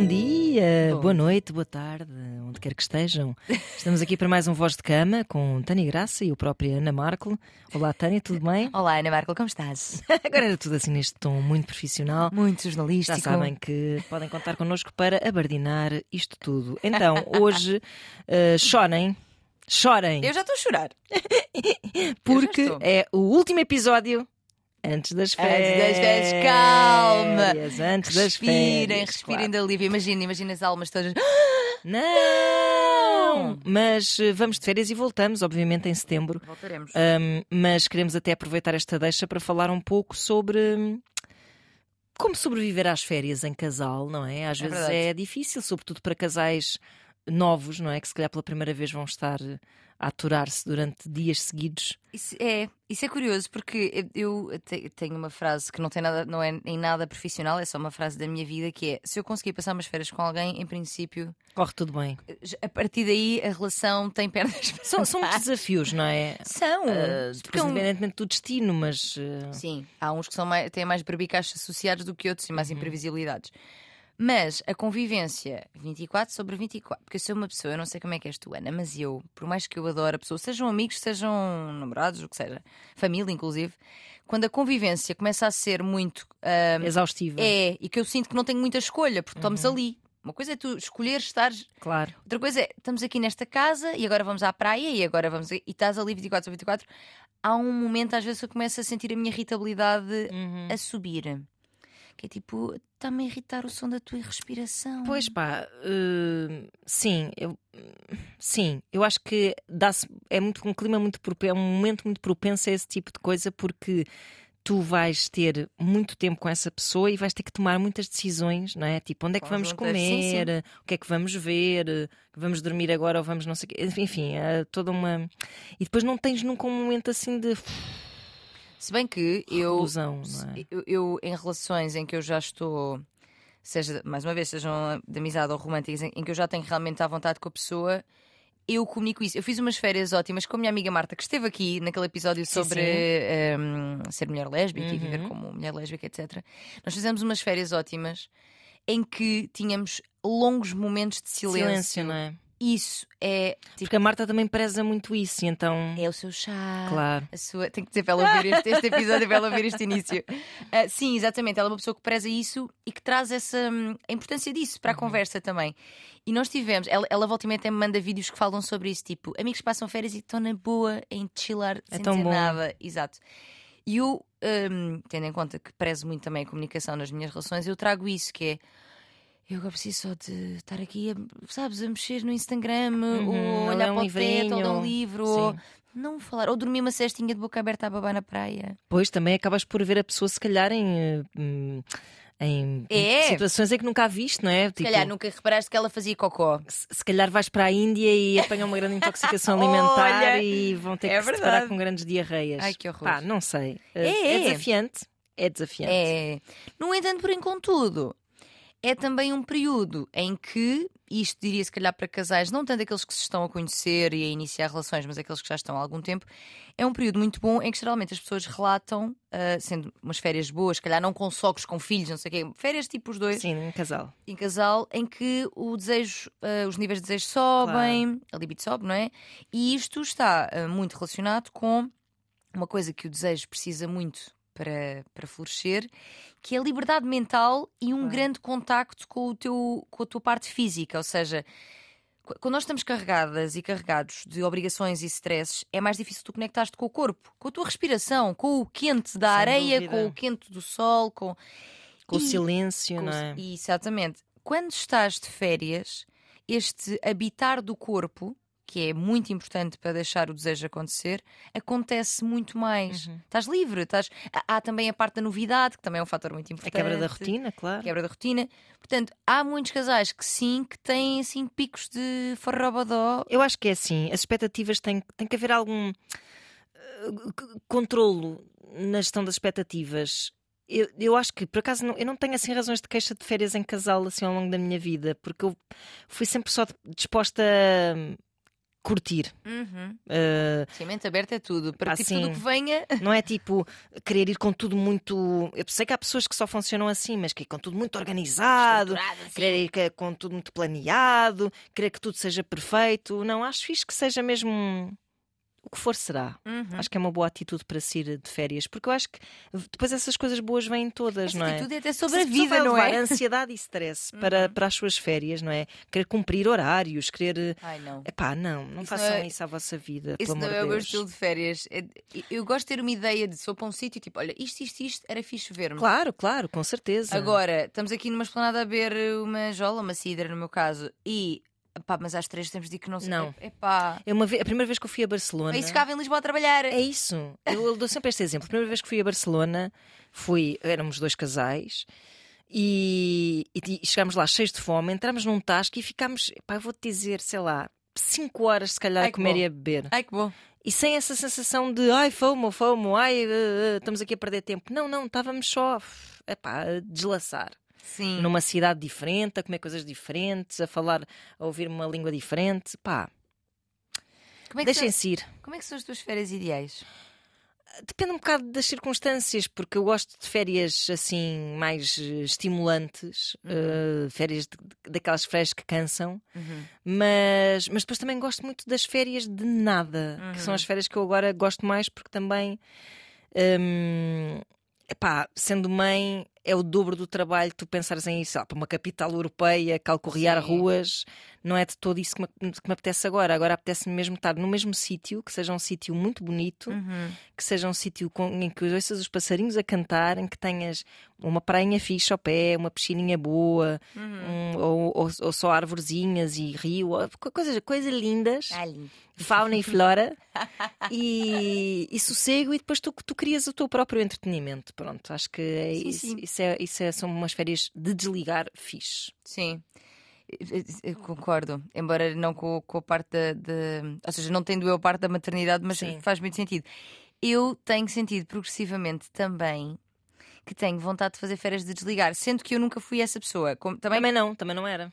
bom dia, Bom boa noite, boa tarde, onde quer que estejam. Estamos aqui para mais um Voz de Cama com Tânia Graça e o próprio Ana Marco. Olá, Tânia, tudo bem? Olá, Ana Marco, como estás? Agora era tudo assim neste tom muito profissional. Muito Já jornalístico. sabem que podem contar connosco para abardinar isto tudo. Então, hoje, eh, chorem, chorem, Eu já estou a chorar. porque é o último episódio antes das Antes férias. das férias, calma. Antes das Respirem, férias. respirem de alívio. Imagina, imagina as almas todas. Não! Mas eh, vamos de férias e voltamos, obviamente, em setembro. Voltaremos. Um, mas queremos até aproveitar esta deixa para falar um pouco sobre hum, como sobreviver às férias em casal, não é? Às É vezes verdade. é difícil, sobretudo para casais novos, não é? Que se calhar pela primeira vez vão estar aturar-se durante dias seguidos. Isso é, isso é curioso porque eu eu te- tenho uma frase que não tem nada, não é em nada profissional, é só uma frase da minha vida que é: se eu conseguir passar umas férias com alguém, em princípio, Corre tudo bem. a partir daí a relação tem pernas São, são desafios, não é? São. Uh, Porque é independentemente do destino, mas. uh, Sim, há uns que são mais, têm mais barbicachos associados do que outros e mais imprevisibilidades. Mas a convivência 24 sobre 24, porque eu sou uma pessoa, eu não sei como é que és tu, Ana, mas eu, por mais que eu adore a pessoa, sejam amigos, sejam namorados, o que seja, família inclusive, quando a convivência começa a ser muito. ah, exaustiva. é, e que eu sinto que não tenho muita escolha, porque estamos ali. Uma coisa é tu escolher estar Claro. Outra coisa é, estamos aqui nesta casa e agora vamos à praia e agora vamos. E estás ali 24 sobre 24. Há um momento, às vezes, que eu começo a sentir a minha irritabilidade Uhum. a subir. Que é tipo, está-me a irritar o som da tua respiração. Pois pá, uh, sim, eu, sim, eu acho que dá-se, é muito um clima muito propenso, é um momento muito propenso a esse tipo de coisa porque tu vais ter muito tempo com essa pessoa e vais ter que tomar muitas decisões, não é? Tipo, onde é que vamos Conjuntas, sim, comer, o que é que vamos ver, vamos dormir agora ou vamos não sei o quê, enfim, é toda uma. E depois não tens nunca um momento assim de Se bem que eu, reclusão, é? eu, eu, em relações em que eu já estou, seja, mais uma vez, sejam de amizade ou românticas, em, em que eu já tenho realmente à vontade com a pessoa. Eu comunico isso. Eu fiz umas férias ótimas com a minha amiga Marta, que esteve aqui naquele episódio Sim, sobre sim. hum, ser mulher lésbica e viver Uhum. como mulher lésbica, etc. Nós fizemos umas férias ótimas em que tínhamos longos momentos de silêncio. Silêncio, não é? Isso é tipo, Porque a Marta também preza muito isso, então. é o seu chá. Claro. A sua... Tenho que dizer para ela ouvir este, este episódio, para ela ouvir este início. Ah, sim, exatamente. Ela é uma pessoa que preza isso e que traz essa hum, a importância disso para a Uhum. conversa também. E nós tivemos, ela, ela volta e meia até me manda vídeos que falam sobre isso, tipo, amigos passam férias e estão na boa em chilar É sem tão dizer bom. nada. Exato. E eu, hum, tendo em conta que prezo muito também a comunicação nas minhas relações, eu trago isso que é. Eu agora preciso só de estar aqui, a, sabes, a mexer no Instagram, Uhum, ou ou olhar um para o teto, ou ler um livrinho. livro, ou Sim. não falar, ou dormir uma cestinha de boca aberta a babar na praia. Pois também acabas por ver a pessoa, se calhar, em, eh, hum, em É. situações em que nunca a viste, não é? Se Tipo, calhar nunca reparaste que ela fazia cocó. se se calhar vais para a Índia e apanham uma grande intoxicação alimentar Olha, e vão ter é que se deparar verdade. com grandes diarreias. Ai, que horror. Pá, não sei. É, é é. desafiante. É desafiante. É. No entanto, porém, contudo, é também um período em que, isto diria se calhar para casais, não tanto aqueles que se estão a conhecer e a iniciar relações, mas aqueles que já estão há algum tempo, é um período muito bom em que geralmente as pessoas relatam, ah, sendo umas férias boas, se calhar não com sogros, com filhos, não sei o quê, férias tipo os dois, Sim, um casal. em casal em que o desejo, eh, os níveis de desejo sobem, a libido sobe, não é? E isto está eh, muito relacionado com uma coisa que o desejo precisa muito para, para florescer, que é a liberdade mental e um grande contacto com, o teu, com a tua parte física. Ou seja, qu- quando nós estamos carregadas e carregados de obrigações e stresses, é mais difícil tu conectares-te com o corpo, com a tua respiração, com o quente da Sem areia, dúvida. com o quente do sol, com Com o E- silêncio, com- não é? Exatamente. Quando estás de férias, este habitar do corpo, que é muito importante para deixar o desejo acontecer, acontece muito mais. Uhum. Estás livre, estás... há- também a parte da novidade, que também é um fator muito A importante. quebra da rotina, claro. Quebra da rotina. Portanto, há muitos casais que sim, que têm assim picos de forrobodó. Eu acho que é assim. As expectativas têm, tem que haver algum eh, controlo na gestão das expectativas. Eu, eu acho que, por acaso, não- eu não tenho assim razões de queixa de férias em casal assim ao longo da minha vida, porque eu fui sempre só disposta curtir. Uhum. Uh, Sim, mente aberta é tudo. Para Pá, ti, sim. tudo o que venha. não é tipo querer ir com tudo muito. Eu sei que há pessoas que só funcionam assim, mas que é com tudo muito organizado, assim. querer ir que- com tudo muito planeado, querer que tudo seja perfeito. Não, acho fixe que seja mesmo o que for será. Uhum. Acho que é uma boa atitude para se ir de férias, porque eu acho que depois essas coisas boas vêm todas, Essa não é? atitude é até sobre a vida, não é? Uhum. ansiedade e stress para, para as suas férias, não é? Querer cumprir horários, querer. Ai, não. Epá, não, não Isso façam não é- isso à vossa vida. Isso não é o meu estilo de férias. É- Eu gosto de ter uma ideia de se for para um sítio, tipo, olha, isto, isto, isto, era fixe ver-me. Claro, claro, com certeza. Agora, estamos aqui numa esplanada a beber uma jola, uma cidra no meu caso, e pá, mas às três temos de ir que não sei. Não. É pá. É uma ve- a primeira vez que eu fui a Barcelona. Aí ficava em Lisboa a trabalhar. É isso. Eu, eu dou sempre este exemplo. A primeira vez que fui a Barcelona, fui, éramos dois casais e, e, chegámos lá cheios de fome, entramos num tasco e ficámos, pá, eu vou-te dizer, sei lá, cinco horas se calhar Ai, a comer bom. e a beber. Ai que bom. E sem essa sensação de ai, fomo, fomo, ai, eh, eh, estamos aqui a perder tempo. Não, não, estávamos só epá, a deslaçar. Sim. Numa cidade diferente, a comer coisas diferentes, a falar, a ouvir uma língua diferente. Pá, Como é, deixem-se ir. como é que são as tuas férias ideais? Depende um bocado das circunstâncias, porque eu gosto de férias assim mais eh, estimulantes, eh, férias de- de- daquelas férias que cansam, Uhum. mas, mas depois também gosto muito das férias de nada, que são as férias que eu agora gosto mais, porque também, hum, epá, sendo mãe, é o dobro do trabalho tu pensares em isso, para uma capital europeia, calcorrear Sim. ruas, não é de todo isso que me, que me apetece agora. Agora apetece-me mesmo estar no mesmo sítio, que seja um sítio muito bonito, Uhum. que seja um sítio em que ouças os passarinhos a cantar, em que tenhas uma prainha fixe ao pé, uma piscininha boa, Uhum. um- ou, ou- ou só arvorezinhas e rio, coisas, coisas lindas, Ah, lindo. fauna e flora, e, e sossego, e depois tu, tu crias o teu próprio entretenimento. Pronto, acho que é Sim, isso, sim. isso, é, isso é- são umas férias de desligar fixe. Sim. Eu- Eu concordo, embora não com, com a parte da, da- Ou seja, não tendo eu a parte da maternidade, mas Sim. faz muito sentido. Eu tenho sentido progressivamente também que tenho vontade de fazer férias de desligar, sendo que eu nunca fui essa pessoa. Como- também, Também não, também não era.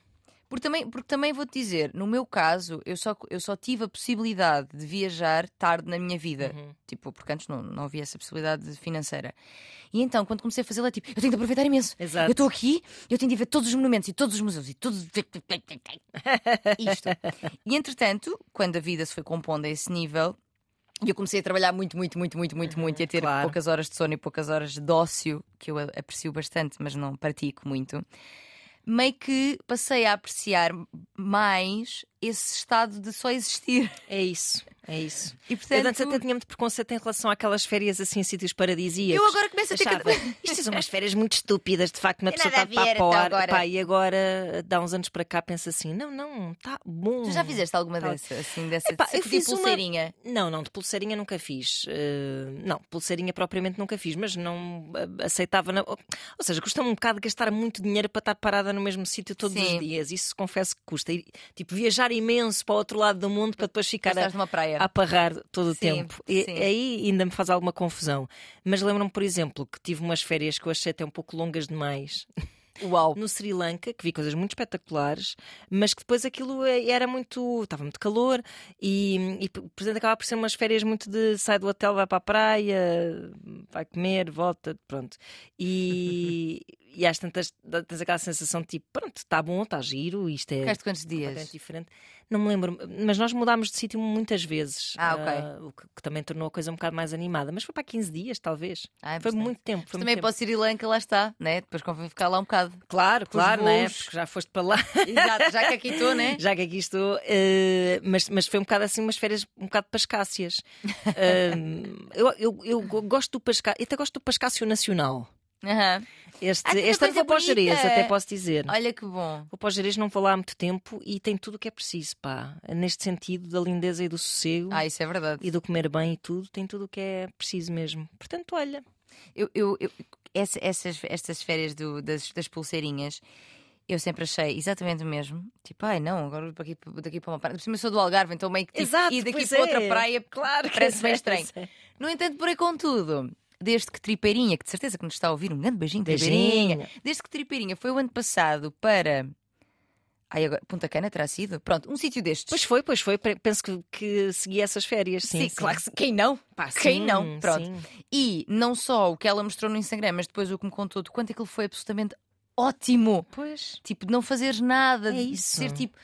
Porque, também, porque também vou-te dizer, no meu caso, eu só, eu só tive a possibilidade de viajar tarde na minha vida. Uhum. Tipo, porque antes não, não havia essa possibilidade financeira. E então, quando comecei a fazê-la, tipo, eu tenho de aproveitar imenso. Exato. Eu estou aqui, eu tenho de ver todos os monumentos e todos os museus e todos. Isto. E entretanto, quando a vida se foi compondo a esse nível, e eu comecei a trabalhar muito, muito, muito, muito, muito, muito, e a ter claro. poucas horas de sono e poucas horas de ócio, que eu aprecio bastante, mas não pratico muito, meio que passei a apreciar mais esse estado de só existir. É isso, é isso. E Eu portanto. antes até tinha muito preconceito em relação àquelas férias assim em sítios paradisíacos. Eu agora começo a ter Achava, Isto são umas férias muito estúpidas, de facto, uma pessoa está a de ver, papo ao então, agora. Pá, e agora, dá uns anos para cá, pensa assim: não, não, está bom. Tu já fizeste alguma Tá. dessa, assim, dessa Epá, de eu tipo fiz uma- pulseirinha? Não, não, de pulseirinha nunca fiz. Eh, não, pulseirinha propriamente nunca fiz, mas não aceitava. na- Ou seja, custa-me um bocado gastar muito dinheiro para estar parada no mesmo sítio todos Sim. os dias. Isso confesso que custa. E, tipo, viajar imenso para o outro lado do mundo para depois ficar a, a parrar todo o Sim, tempo. E sim. aí ainda me faz alguma confusão. Mas lembro-me, por exemplo, que tive umas férias que eu achei até um pouco longas demais. Uau! No Sri Lanka, que vi coisas muito espetaculares, mas que depois aquilo eh, era muito. estava muito calor e, e portanto acaba por ser umas férias muito de sai do hotel, vai para a praia, vai comer, volta, pronto. E, e às tantas tens aquela sensação de tipo, pronto, está bom, está giro, isto é Ficaste quantos dias? diferente. Não me lembro, mas nós mudámos de sítio muitas vezes. Ah, ok. ah, o que, que também tornou a coisa um bocado mais animada. Mas foi para 15 dias, talvez. Ah, é foi muito tempo. Foi Também muito para o Sri Lanka, lá está, né? Depois convém ficar lá um bocado. Claro, os claro, né? Porque já foste para lá. Exato, já que aqui estou, né? Já que aqui estou, eh, mas, mas foi um bocado assim, umas férias um bocado pascácias. Eh, eu, eu, eu gosto do pascácio, até gosto do pascácio nacional. Aham. Este, Ah, este ano coisa vou para o Jerez, bonita! até posso dizer. Olha que bom. Vou para o Jerez, não vou lá há muito tempo e tem tudo o que é preciso, pá. Neste sentido, da lindeza e do sossego Ah, isso é verdade. e do comer bem e tudo, tem tudo o que é preciso mesmo. Portanto, olha, Eu, eu, eu- essa- essas, estas férias do- das, das pulseirinhas. Eu sempre achei exatamente o mesmo. Tipo, ai não, agora vou para aqui, daqui para uma praia. Por cima eu sou do Algarve, então meio que tipo, Exato, ir daqui para outra é. praia claro parece bem é, estranho. é. No entanto, porém, contudo, desde que Tripeirinha, que de certeza que nos está a ouvir, um grande beijinho, Tripeirinha. Desde que Tripeirinha foi o ano passado para Ai, agora, Punta Cana terá sido? Pronto, um sítio destes. Pois foi, pois foi. Pe- Penso que, que segui essas férias. Sim, Sim, claro que sim. Quem não? Pá, Quem sim, não? Pronto. sim. E não só o que ela mostrou no Instagram, mas depois o que me contou de quanto aquilo foi absolutamente ótimo. Pois. Tipo, de não fazeres nada, É de isso. ser tipo.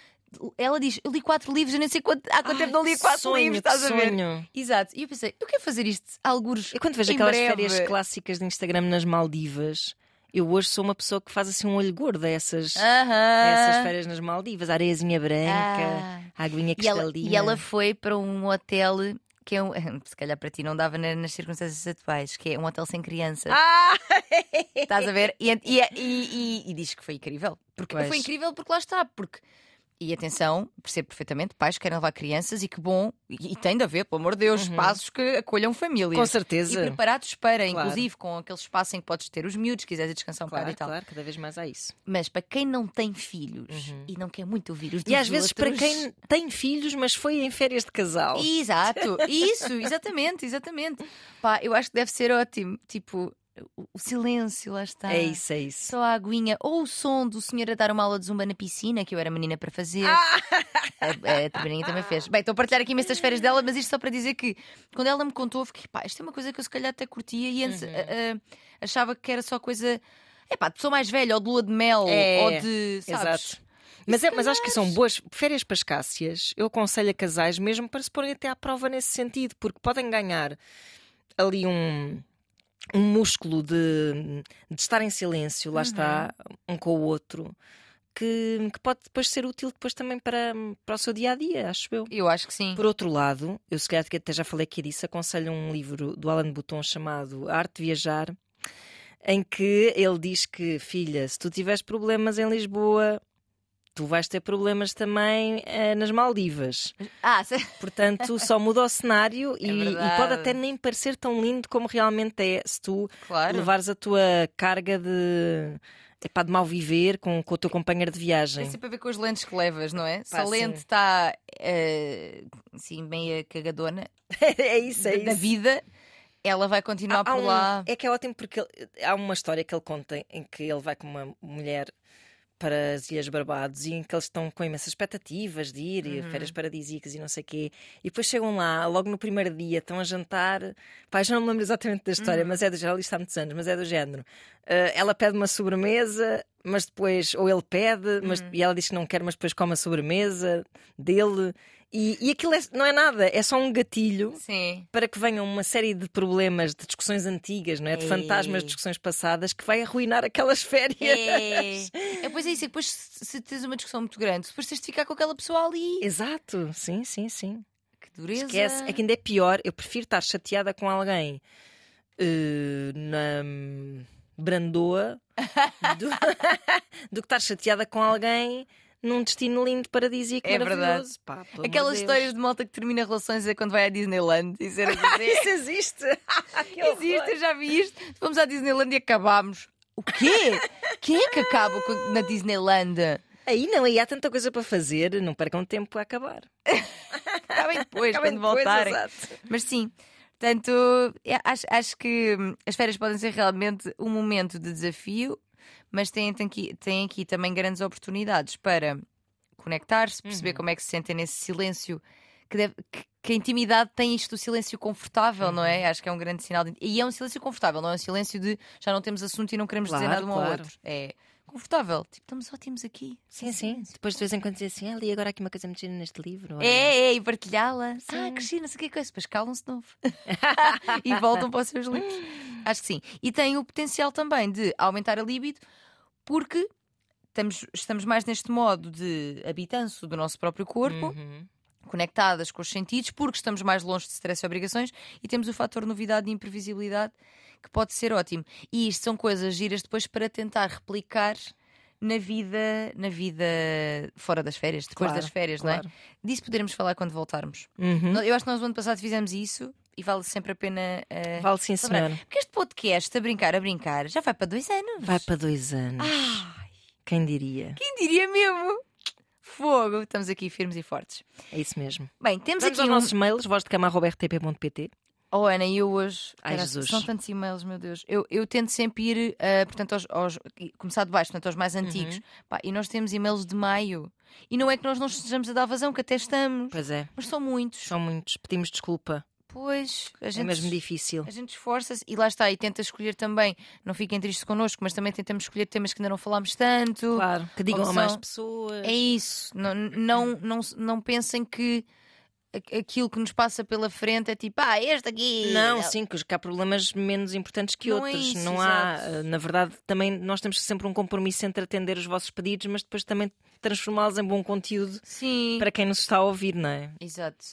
Ela diz: Eu li quatro livros, eu nem sei quanto, há quanto Ai, tempo não li quatro sonho, livros, estás a ver? sonho. Exato. E eu pensei: Eu quero fazer isto, alguns. Eu quando vejo aquelas breve. férias clássicas de Instagram nas Maldivas, eu hoje sou uma pessoa que faz assim um olho gordo a essas, a Aham. essas férias nas Maldivas. A areiazinha branca, Ah. a aguinha E ela, cristalina. e ela foi para um hotel que é um. Se calhar para ti não dava na- nas circunstâncias atuais, que é um hotel sem crianças. Ah! Estás a ver? E, e, e, e- e diz que foi incrível. Porque Pois. foi incrível porque lá está. Porque, e atenção, percebo perfeitamente, pais querem levar crianças e que bom, e, e tem de haver, pelo amor de Deus, espaços que acolham famílias. Uhum. Com E certeza. preparados para, Claro. inclusive com aquele espaço em que podes ter os miúdos, quiseres descansar um bocado Claro, e tal. claro, cada vez mais há isso. Mas para quem não tem filhos e não quer muito ouvir os Uhum. E às vezes para outros- quem tem filhos, mas foi em férias de casal. Exato, isso, exatamente, exatamente. Pá, eu acho que deve ser ótimo. Tipo, o, silêncio, lá está. É isso, é isso. Só a aguinha, ou o som do senhor a dar uma aula de zumba na piscina, que eu era menina para fazer. Ah! A, a Tabarinha também fez. Bem, estou a partilhar aqui imensas férias dela, mas isto só para dizer que quando ela me contou, fiquei, pá, isto é uma coisa que eu se calhar até curtia e antes Uhum. a- a- achava que era só coisa. É pá, de pessoa mais velha, ou de lua de mel, É, ou de. Sabes? Exato. Mas, é, mas acho que são boas férias pascácias. Eu aconselho a casais mesmo para se porem até à prova nesse sentido, porque podem ganhar ali um, um músculo de, de estar em silêncio, lá está, um com o outro, que, que pode depois ser útil depois também para, para o seu dia a dia, acho eu. Eu acho que sim. Por outro lado, eu se calhar que até já falei aqui disso, aconselho um livro do Alan Bouton chamado A Arte de Viajar, em que ele diz que, filha, se tu tiveres problemas em Lisboa, tu vais ter problemas também eh, nas Maldivas. Ah, se- Portanto, só muda o cenário e, e É verdade. pode até nem parecer tão lindo como realmente é se tu claro. levares a tua carga de, epá, de mal viver com, com o teu companheiro de viagem. Tem sempre a ver com as lentes que levas, não é? Se Pá, a lente sim. está eh, assim, meia cagadona é isso, é da, da isso. vida, ela vai continuar Há- há por um- lá. É que é ótimo porque ele- há uma história que ele conta em que ele vai com uma mulher para as Ilhas Barbados e em que eles estão com imensas expectativas de ir e Uhum. férias paradisíacas e não sei o quê. E depois chegam lá, logo no primeiro dia, estão a jantar. Pai, já não me lembro exatamente da Uhum. história, mas é do isto há muitos anos, mas é do género. Ah, ela pede uma sobremesa, mas depois, ou ele pede, mas, Uhum. e ela diz que não quer, mas depois come a sobremesa dele. E, e aquilo é- não é nada, é só um gatilho Sim. para que venham uma série de problemas, de discussões antigas, não é? de Ei. fantasmas de discussões passadas, que vai arruinar aquelas férias. É. é, pois é isso, é depois se se tens uma discussão muito grande, depois tens de ficar com aquela pessoa ali. Exato, sim, sim, sim. Que dureza. Esquece. É que ainda é pior. Eu prefiro estar chateada com alguém eh, na hum, Brandoa do, do que estar chateada com alguém num destino lindo, paradisíaco, É maravilhoso. Pá, pelo amor Aquelas histórias de malta que termina relações é quando vai à Disneyland e dizer. Isso existe! Existe, eu já vi isto. Fomos à Disneyland e acabámos. O quê? Quem é que acaba com- na Disneyland? Aí não, aí há tanta coisa para fazer, não percam tempo a acabar. Acabem depois, Acabem quando depois, voltarem. exato. Mas sim, portanto, é, acho, acho que as férias podem ser realmente um momento de desafio, mas têm, têm, aqui, têm aqui também grandes oportunidades para conectar-se, perceber Uhum. como é que se sentem nesse silêncio. Que, deve- que- que a intimidade tem isto, o silêncio confortável, não Uhum. é? Acho que é um grande sinal. De... E é um silêncio confortável, não é um silêncio de já não temos assunto e não queremos dizer Claro, nada um ao claro. outro. É confortável. Tipo, estamos ótimos aqui. Sim, sim. Depois de vez em quando dizer assim, ah, li agora aqui uma coisa gira neste livro. olha." É, é, e partilhá-la. Ah, não sei o que é coisa. Depois calam-se de novo. e voltam para os seus livros. Acho que sim. E tem o potencial também de aumentar a libido, porque estamos, estamos mais neste modo de habitanço do nosso próprio corpo, Uhum. conectadas com os sentidos, porque estamos mais longe de stress e obrigações e temos o fator novidade e imprevisibilidade que pode ser ótimo. E isto são coisas giras depois para tentar replicar na vida, na vida fora das férias, depois Claro, das férias, não claro. é? Disso poderemos falar quando voltarmos. Uhum. Eu acho que nós no ano passado fizemos isso e vale sempre a pena. eh, Vale sim, lembrar. senhora. Porque este podcast, a brincar, a brincar, já vai para dois anos. Vai para dois anos. Ai, Quem diria? quem diria mesmo? Fogo! Estamos aqui firmes e fortes. É isso mesmo. Bem, temos Vamos aqui aos um... nossos mails, vozdecama.rtp.pt Oh, Ana, e eu hoje. Ai, Cara, Jesus. São tantos e-mails, meu Deus. Eu, eu tento sempre ir, ah, portanto, aos, aos- começar de baixo, portanto, aos mais antigos. Uhum. Pá, e nós temos e-mails de maio. E não é que nós não estejamos a dar vazão, que até estamos. Pois é, Mas são muitos. são muitos. Pedimos desculpa. Pois, a É gente, mesmo difícil. a gente esforça-se e lá está, e tenta escolher também. Não fiquem tristes connosco, mas também tentamos escolher temas que ainda não falámos tanto. Claro, que digam a mais pessoas. É isso. Não, não, não, não pensem que aquilo que nos passa pela frente é tipo, ah, este aqui. Não, sim, que há problemas menos importantes que Não é outros. isso, não há, exato. eh, na verdade, também nós temos sempre um compromisso entre atender os vossos pedidos, mas depois também transformá-los em bom conteúdo Sim. para quem nos está a ouvir, não é? Exato.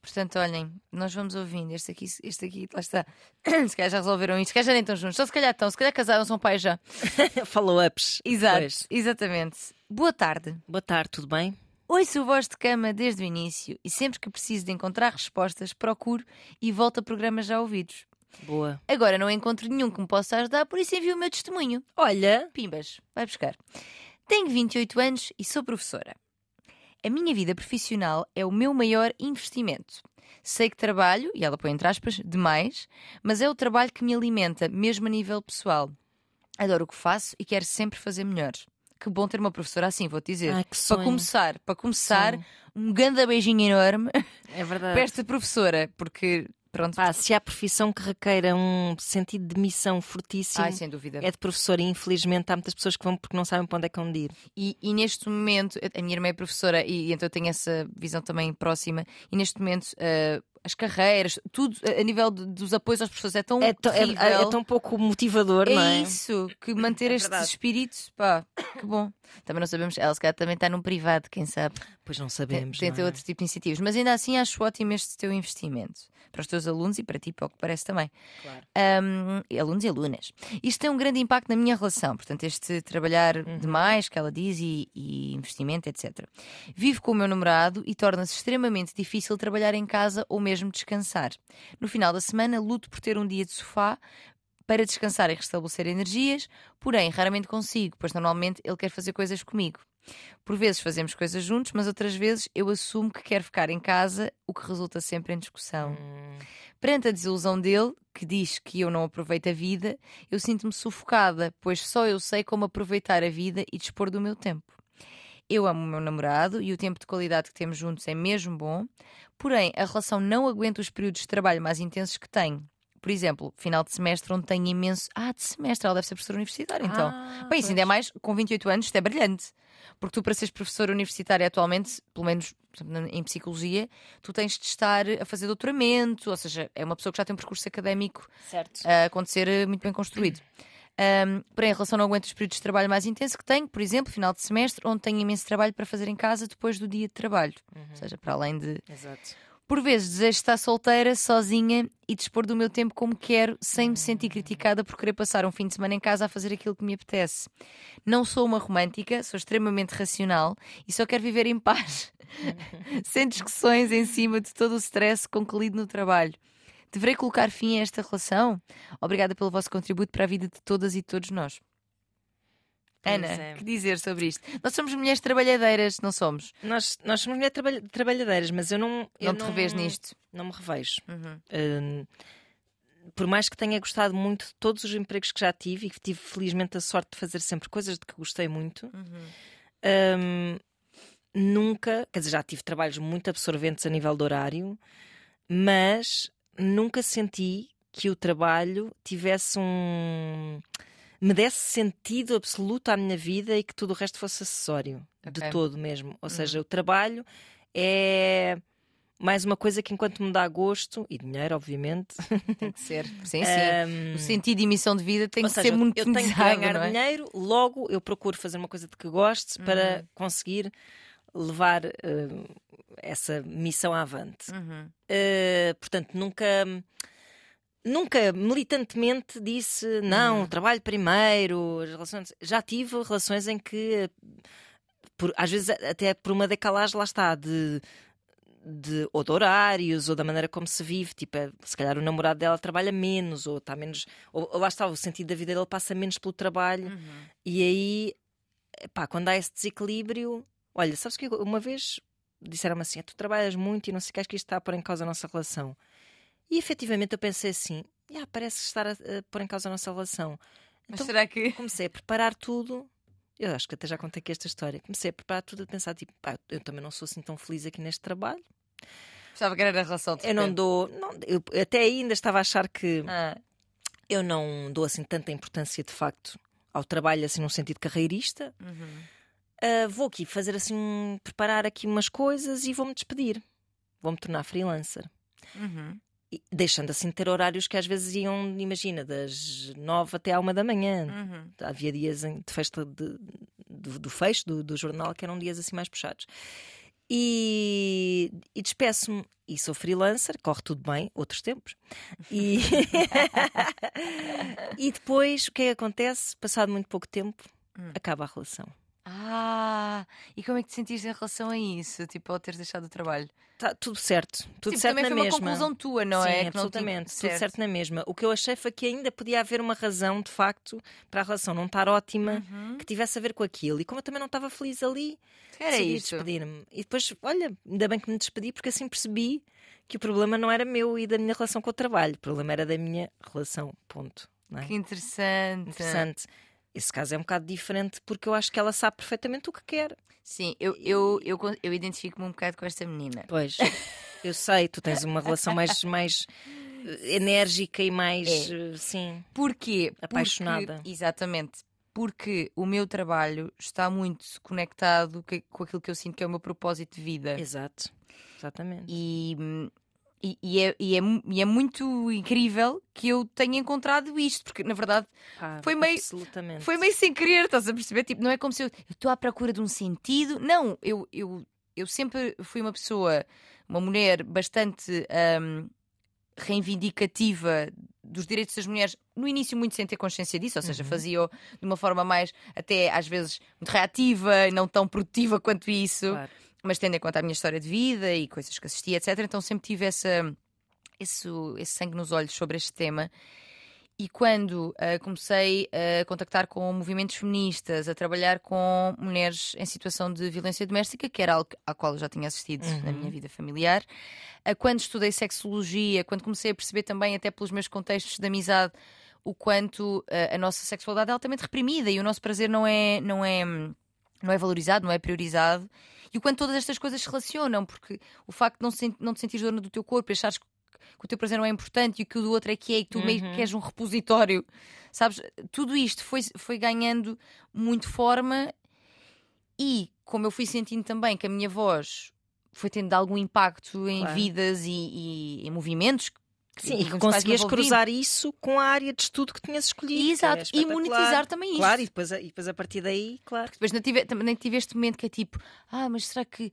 Portanto, olhem, nós vamos ouvindo. Este aqui, este aqui, lá está. Se calhar já resolveram isto, se calhar já nem estão juntos, só se calhar estão, se calhar casaram, são pais já. Follow-ups. Exato, Pois. exatamente. Boa tarde. Boa tarde, tudo bem? Ouço o voz de cama desde o início e sempre que preciso de encontrar respostas, procuro e volto a programas já ouvidos. Boa. Agora não encontro nenhum que me possa ajudar, por isso envio o meu testemunho. Olha, Pimbas, vai buscar. Tenho 28 anos e sou professora. A minha vida profissional é o meu maior investimento. Sei que trabalho, e ela põe entre aspas, demais, mas é o trabalho que me alimenta, mesmo a nível pessoal. Adoro o que faço e quero sempre fazer melhor. Que bom ter uma professora assim, vou-te dizer. Ai, para começar, para começar, Sonho. um grande beijinho enorme é verdade. para esta professora, porque pronto. Pá, se há profissão que requeira um sentido de missão fortíssimo, Ai, sem dúvida. é de professora. E infelizmente há muitas pessoas que vão porque não sabem para onde é que vão ir. E, e neste momento, a minha irmã é professora e, então eu tenho essa visão também próxima. E neste momento, eh, as carreiras, tudo a nível de- dos apoios às pessoas é tão É, tão- é- é- é tão pouco motivador, não é? isso, que manter É este espírito, pá, que bom. Também não sabemos, ela se calhar também está num privado, quem sabe. Pois não Tem- sabemos. Tenta não é? outro tipo de iniciativas. Mas ainda assim acho ótimo este teu investimento. Para os teus alunos e para ti, para o que parece também. Claro. Um, alunos e alunas. Isto tem um grande impacto na minha relação. Portanto, este trabalhar Uhum. demais, que ela diz, e, e investimento, etc. Vivo com o meu namorado e torna-se extremamente difícil trabalhar em casa ou mesmo descansar. No final da semana, luto por ter um dia de sofá para descansar e restabelecer energias, porém, raramente consigo, pois normalmente ele quer fazer coisas comigo. Por vezes fazemos coisas juntos, mas outras vezes eu assumo que quero ficar em casa, o que resulta sempre em discussão. Hum, Perante a desilusão dele, que diz que eu não aproveito a vida, eu sinto-me sufocada, pois só eu sei como aproveitar a vida e dispor do meu tempo. Eu amo o meu namorado e o tempo de qualidade que temos juntos é mesmo bom, porém a relação não aguenta os períodos de trabalho mais intensos que tenho. Por exemplo, final de semestre onde tenho imenso. Ah, de semestre, ela deve ser professora universitária, então. Ah, Bem, isso ainda é mais, com 28 anos, isto é brilhante. Porque tu, para seres professora universitária atualmente, pelo menos em psicologia, tu tens de estar a fazer doutoramento, ou seja, é uma pessoa que já tem um percurso académico Certo. a acontecer eh, muito bem construído. Um, porém, em relação não aguento os períodos de trabalho mais intensos que tenho, por exemplo, final de semestre, onde tenho imenso trabalho para fazer em casa depois do dia de trabalho. Ou seja, para além de. Exato. Por vezes desejo estar solteira, sozinha e dispor do meu tempo como quero, sem me sentir criticada por querer passar um fim de semana em casa a fazer aquilo que me apetece. Não sou uma romântica, sou extremamente racional e só quero viver em paz, sem discussões em cima de todo o stress lido no trabalho. Deverei colocar fim a esta relação? Obrigada pelo vosso contributo para a vida de todas e todos nós. Ana, é. que dizer sobre isto? Nós somos mulheres trabalhadeiras, não somos? Nós, nós somos mulheres trabalha- trabalhadeiras, mas eu não. eu não te revês nisto? Não me revejo. Uhum. Hum, por mais que tenha gostado muito de todos os empregos que já tive e que tive felizmente a sorte de fazer sempre coisas de que gostei muito, Uhum. hum, nunca, quer dizer, já tive trabalhos muito absorventes a nível de horário, mas nunca senti que o trabalho tivesse um. Me desse sentido absoluto à minha vida e que tudo o resto fosse acessório, Ok. de todo mesmo. Ou seja, o trabalho é mais uma coisa que enquanto me dá gosto e dinheiro, obviamente. Tem que ser. Sim, sim. hum, O sentido e missão de vida tem ou que seja, ser muito eu tenho que ganhar é? dinheiro, logo eu procuro fazer uma coisa de que goste para Uhum. conseguir levar eh, essa missão avante. Uhum. Eh, portanto, nunca. Nunca militantemente disse não, Uhum. trabalho primeiro, as relações. Já tive relações em que, por- às vezes, até por uma decalagem, lá está, de, de ou de horários ou da maneira como se vive. Tipo, é, se calhar o namorado dela trabalha menos, ou está menos. Ou, ou lá está, o sentido da vida dele passa menos pelo trabalho. Uhum. E aí, pá, quando há esse desequilíbrio, olha, sabes que uma vez disseram-me assim: tu trabalhas muito e não sei o que, acho que isto está a pôr em causa a nossa relação. E efetivamente eu pensei assim: "Ya, parece estar a, a pôr em causa a nossa relação. Mas Então- será que. Comecei a preparar tudo. Eu acho que até já contei aqui esta história. Comecei a preparar tudo a pensar, tipo, "Pá, eu também não sou assim tão feliz aqui neste trabalho. Estava a querer a relação de Eu não dou. Não, eu até ainda estava a achar que Ah, eu não dou assim tanta importância de facto ao trabalho, assim, num sentido carreirista. uhum. Ah, vou aqui fazer assim, preparar aqui umas coisas e vou-me despedir. Vou-me tornar freelancer. Uhum. E deixando assim de ter horários que às vezes iam, imagina, das nove até à uma da manhã. Uhum. Havia dias de festa de- do, do fecho do, do jornal que eram dias assim mais puxados. E, e despeço-me. E sou freelancer, corre tudo bem, outros tempos. E, e depois o que é que acontece? Passado muito pouco tempo, Hum. acaba a relação. Ah, e como é que te sentiste em relação a isso? Tipo, ao teres deixado o trabalho? Está tudo certo. Tudo Tipo, certo também na foi uma mesma. conclusão tua, não Sim, é? Não absolutamente. Tudo certo na mesma. O que eu achei foi que ainda podia haver uma razão, de facto, para a relação não estar ótima, Uhum. que tivesse a ver com aquilo. E como eu também não estava feliz ali, Era decidi isto. despedir-me. E depois, olha, ainda bem que me despedi, porque assim percebi que o problema não era meu e da minha relação com o trabalho. O problema era da minha relação. Ponto. É? Que interessante. Interessante. Esse caso é um bocado diferente porque eu acho que ela sabe perfeitamente o que quer. Sim, eu, eu, eu, eu identifico-me um bocado com esta menina. Pois, eu sei, tu tens uma relação mais, mais eh, enérgica e mais, É. eh, sim. Porquê? Apaixonada. Porque, exatamente. Porque o meu trabalho está muito conectado com aquilo que eu sinto que é o meu propósito de vida. Exato. Exatamente. E, hum, e, e é, e, é, e é muito incrível que eu tenha encontrado isto, porque na verdade Pá, foi meio- foi meio sem querer, estás a perceber? Tipo, não é como se eu estou à procura de um sentido. Não, eu, eu, eu sempre fui uma pessoa, uma mulher bastante hum, reivindicativa dos direitos das mulheres, no início muito sem ter consciência disso, ou seja, Uhum. fazia-o de uma forma mais, até às vezes, muito reativa e não tão produtiva quanto isso Claro. Mas tendo em conta a minha história de vida e coisas que assisti, etc. Então sempre tive essa, esse, esse sangue nos olhos sobre este tema. E quando ah, comecei a contactar com movimentos feministas, a trabalhar com mulheres em situação de violência doméstica, que era algo à qual eu já tinha assistido na Uhum. minha vida familiar, ah, quando estudei sexologia, quando comecei a perceber também, até pelos meus contextos de amizade, o quanto ah, a nossa sexualidade é altamente reprimida e o nosso prazer não é, não é, não é valorizado, não é priorizado. E o quanto todas estas coisas se relacionam, porque o facto de não, sen- não te sentir dona do teu corpo, e achares que que o teu prazer não é importante e o que o do outro é que é, e que tu meio Uhum. que és um repositório, sabes? Tudo isto foi, foi ganhando muito forma e como eu fui sentindo também que a minha voz foi tendo algum impacto em Claro. vidas e, e em movimentos. Sim, e que conseguias cruzar isso com a área de estudo que tinhas escolhido. Exato, é e monetizar também isto. Claro, e depois, a- e depois a partir daí, claro. Depois não tive, também tive este momento que é tipo, ah, mas será que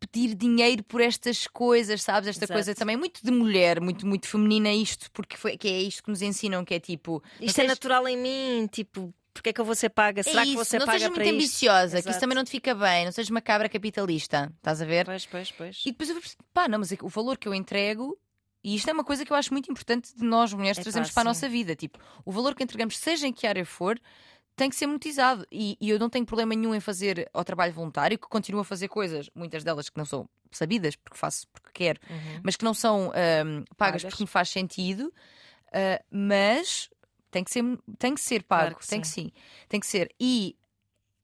pedir dinheiro por estas coisas, sabes? Esta Exato. coisa também muito de mulher, muito, muito feminina, isto, porque foi, que é isto que nos ensinam, que é tipo. não Isto é sejas- natural em mim, tipo, porque é que eu vou ser paga? Será é que isso, você não paga sejas para muito ambiciosa, que isso Exato. também não te fica bem, não sejas uma cabra capitalista, estás a ver? Pois, pois, pois. E depois eu pá, não, mas é o valor que eu entrego, e isto é uma coisa que eu acho muito importante de nós mulheres Epá, trazermos para a nossa vida. Tipo, o valor que entregamos, seja em que área for, tem que ser monetizado. E, e eu não tenho problema nenhum em fazer ao trabalho voluntário, que continuo a fazer coisas, muitas delas que não são sabidas, porque faço porque quero, Uhum. mas que não são ahm, pagas, Pagas. porque me faz sentido, ah, mas tem que ser, tem que ser pago, Claro que tem que sim. sim, tem que ser. E,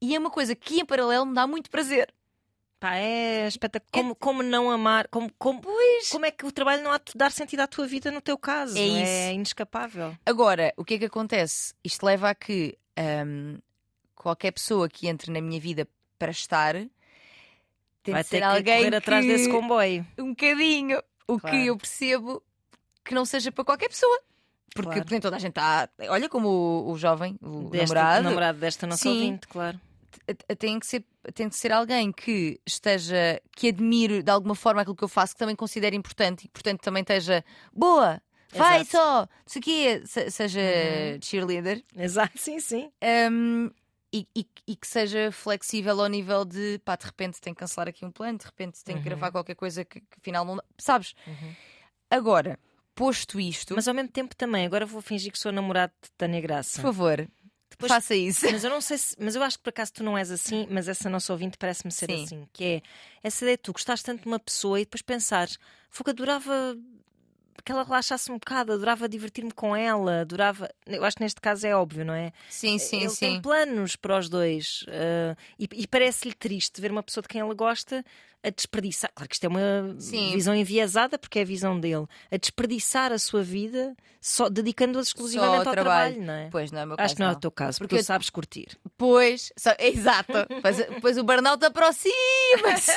e é uma coisa que em paralelo me dá muito prazer. Pá, é espetacular. Como, como não amar? Como, como, como é que o trabalho não há de dar sentido à tua vida no teu caso? É isso. É inescapável. Agora, o que é que acontece? Isto leva a que ahm, qualquer pessoa que entre na minha vida para estar tem Vai de ter ser que alguém correr atrás que- desse comboio. um bocadinho. O Claro. que eu percebo que não seja para qualquer pessoa. Porque Claro. nem toda a gente está. Olha como o, o jovem, o Deste, namorado, namorado desta nossa Sim. ouvinte, claro. Tem que, ser, tem que ser alguém que esteja, que admire de alguma forma aquilo que eu faço, que também considere importante e que, portanto, também esteja boa, vai Exato. só, não sei o quê, se- seja Uhum. cheerleader. Exato, sim, sim. Um, e, e- e que seja flexível ao nível de pá, de repente tem que cancelar aqui um plano, de repente tem que Uhum. gravar qualquer coisa que, que afinal não. Sabes? Uhum. Agora, posto isto, Mas ao mesmo tempo também, agora vou fingir que sou namorado de Tânia Graça. por favor, Depois- faça isso. Mas eu não sei se, mas eu acho que por acaso tu não és assim, mas essa nossa ouvinte parece-me ser Sim. assim, que é essa ideia de tu gostares tanto de uma pessoa e depois pensares, fogo, adorava que ela relaxasse um bocado, adorava divertir-me com ela, adorava. Eu acho que neste caso é óbvio, não é? Sim, sim, Ele sim. tem planos para os dois uh, e, e parece-lhe triste ver uma pessoa de quem ela gosta a desperdiçar. Claro que isto é uma Sim. visão enviesada porque é a visão dele, a desperdiçar a sua vida só dedicando-a exclusivamente Só ao ao trabalho. não é? Pois não é o meu Acho caso. que não é o não. teu caso, porque, Porque tu sabes curtir. Pois, só- exato. Depois, depois o burnout aproxima-se.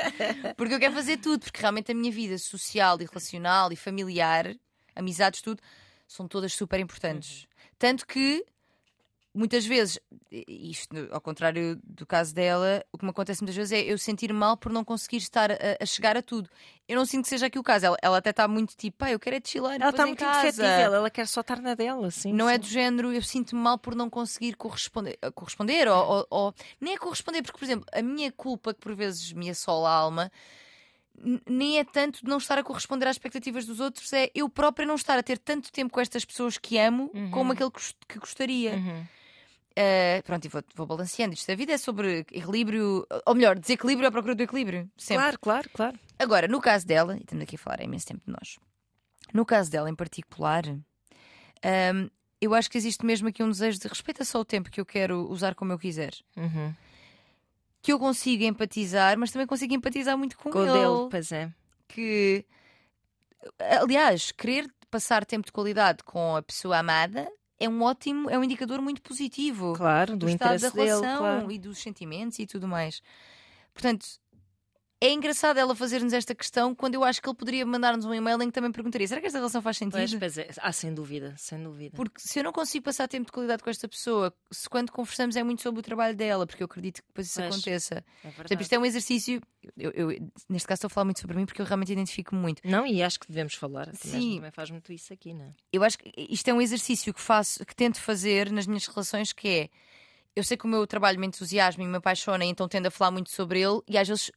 Porque eu quero fazer tudo, porque realmente a minha vida social e relacional e familiar, amizades, tudo, são todas super importantes. Tanto que muitas vezes, isto ao contrário do caso dela, o que me acontece muitas vezes é eu sentir mal por não conseguir estar a, a chegar a tudo. Eu não sinto que seja aqui o caso. Ela, ela até está muito tipo, pá, eu quero é chilar. Ela está muito casa. indefetível, ela quer só estar na dela, sim. Não é sim. do género, eu sinto-me mal por não conseguir corresponder, eh, corresponder ou, ou- ou- nem é corresponder, porque, por exemplo, a minha culpa que por vezes me assola a alma nem é tanto de não estar a corresponder às expectativas dos outros, é eu própria não estar a ter tanto tempo com estas pessoas que amo como aquele que gostaria. Uhum. Eh, pronto, e vou, vou balanceando. Isto da vida é sobre equilíbrio, ou melhor, desequilíbrio à procura do equilíbrio. Sempre. Claro, claro, claro. Agora, no caso dela, e estamos aqui a falar há imenso tempo de nós, no caso dela em particular, hum, eu acho que existe mesmo aqui um desejo de respeita só o tempo que eu quero usar como eu quiser. Uhum. Que eu consigo empatizar, mas também consigo empatizar muito com, Com ele. dele, pois é. Que, aliás, querer passar tempo de qualidade com a pessoa amada é um ótimo, é um indicador muito positivo Claro, do, do estado da interesse dele, relação claro. e dos sentimentos e tudo mais. Portanto, é engraçado ela fazer-nos esta questão quando eu acho que ele poderia mandar-nos um e-mail em que também perguntaria: será que esta relação faz sentido? Pois, pois é. Ah, sem dúvida, sem dúvida. Porque se eu não consigo passar tempo de qualidade com esta pessoa, se quando conversamos é muito sobre o trabalho dela, porque eu acredito que depois isso Pois. aconteça. É Por exemplo, verdade. isto é um exercício. Eu, eu- neste caso estou a falar muito sobre mim porque eu realmente identifico muito. Não, e acho que devemos falar. Sim. Também faz muito isso aqui, não é? Eu acho que isto é um exercício que faço, que tento fazer nas minhas relações, que é eu sei que o meu trabalho me entusiasma e me apaixona, então tendo a falar muito sobre ele, e às vezes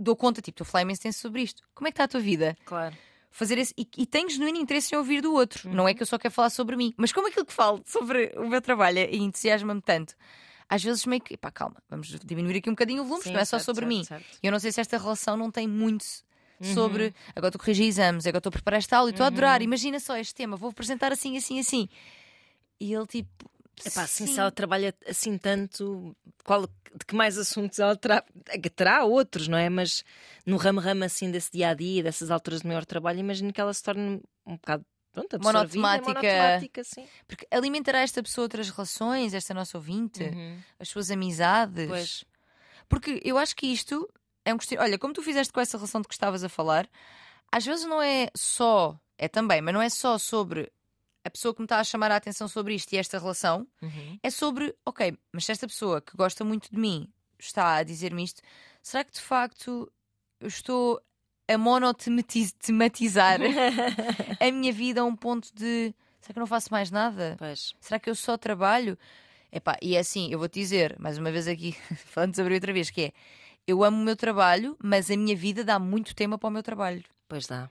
dou conta, tipo, estou a falar imenso tempo sobre isto. Como é que está a tua vida? Claro. Fazer esse, e, e tenho genuíno interesse em ouvir do outro. Não é que eu só quero falar sobre mim, mas como aquilo que falo sobre o meu trabalho e entusiasma-me tanto. Às vezes meio que, pá, calma, vamos diminuir aqui um bocadinho o volume, Sim, não é só certo, sobre certo, mim. certo. Eu não sei se esta relação não tem muito Uhum. sobre agora estou a corrigir exames, agora estou a preparar esta aula e estou a adorar. Imagina só este tema, vou apresentar assim, assim, assim. E ele tipo. Epá, assim, sim. se ela trabalha assim tanto, qual, de que mais assuntos ela terá? Terá outros, não é? Mas no ramo-ramo assim desse dia a dia, dessas alturas de maior trabalho, imagino que ela se torne um bocado pronto, Monotemática. monotemática, sim. Porque alimentará esta pessoa outras relações, esta nossa ouvinte, Uhum. as suas amizades. Pois. Porque eu acho que isto é um questionamento. Olha, como tu fizeste com essa relação de que estavas a falar, às vezes não é só, é também, mas não é só sobre a pessoa que me está a chamar a atenção sobre isto e esta relação, Uhum. é sobre, ok, mas se esta pessoa que gosta muito de mim está a dizer-me isto, será que de facto eu estou a monotematizar a minha vida a um ponto de será que eu não faço mais nada? Pois. Será que eu só trabalho? Epá, e é assim, eu vou te dizer, mais uma vez aqui, falando sobre outra vez, que é eu amo o meu trabalho, mas a minha vida dá muito tema para o meu trabalho. Pois dá.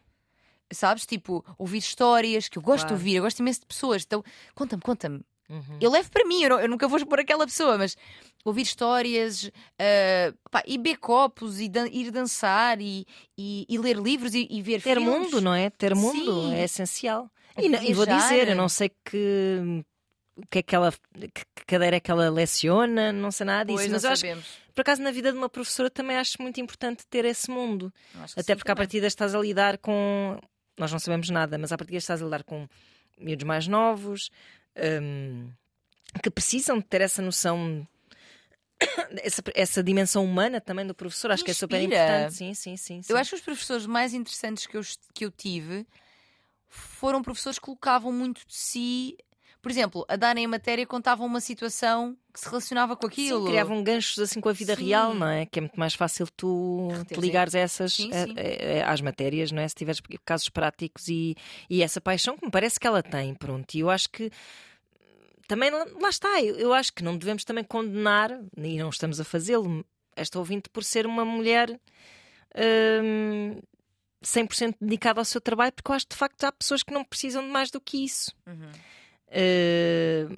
Sabes? Tipo, ouvir histórias que eu gosto Claro. de ouvir, eu gosto imenso de pessoas. Então, conta-me, conta-me. Uhum. Eu levo para mim, eu, não- eu nunca vou expor aquela pessoa, mas ouvir histórias, ah, pá, e beber copos, e dan- ir dançar, e, e, e ler livros, e, e ver Ter filmes. mundo, não é? Ter mundo Sim. é essencial. E, não- e vou dizer, eu não sei que. Que é que ela. Que cadeira é que ela leciona, não sei nada disso. Pois, mas não eu acho, sabemos. por acaso, na vida de uma professora também acho muito importante ter esse mundo. Até sim, porque à também. partida estás a lidar com. Nós não sabemos nada, mas à partida estás a lidar com miúdos mais novos hum, que precisam de ter essa noção. Essa, essa dimensão humana também do professor, acho que é super Inspira. importante. Sim, sim, sim. sim. Eu acho que os professores mais interessantes que eu, que eu tive foram professores que colocavam muito de si. Por exemplo, a darem a matéria contavam uma situação que se relacionava com aquilo. Sim, criavam ganchos assim com a vida Sim. real, não é? Que é muito mais fácil tu te Reteres ligares a essas Sim, sim. a- a- às matérias, não é? Se tiveres casos práticos e, e essa paixão que me parece que ela tem, pronto. E eu acho que também lá lá está, eu, eu acho que não devemos também condenar, e não estamos a fazê-lo, esta ouvinte por ser uma mulher. hum, 100% dedicada ao seu trabalho, porque eu acho que de facto há pessoas que não precisam de mais do que isso. Uhum. Uh,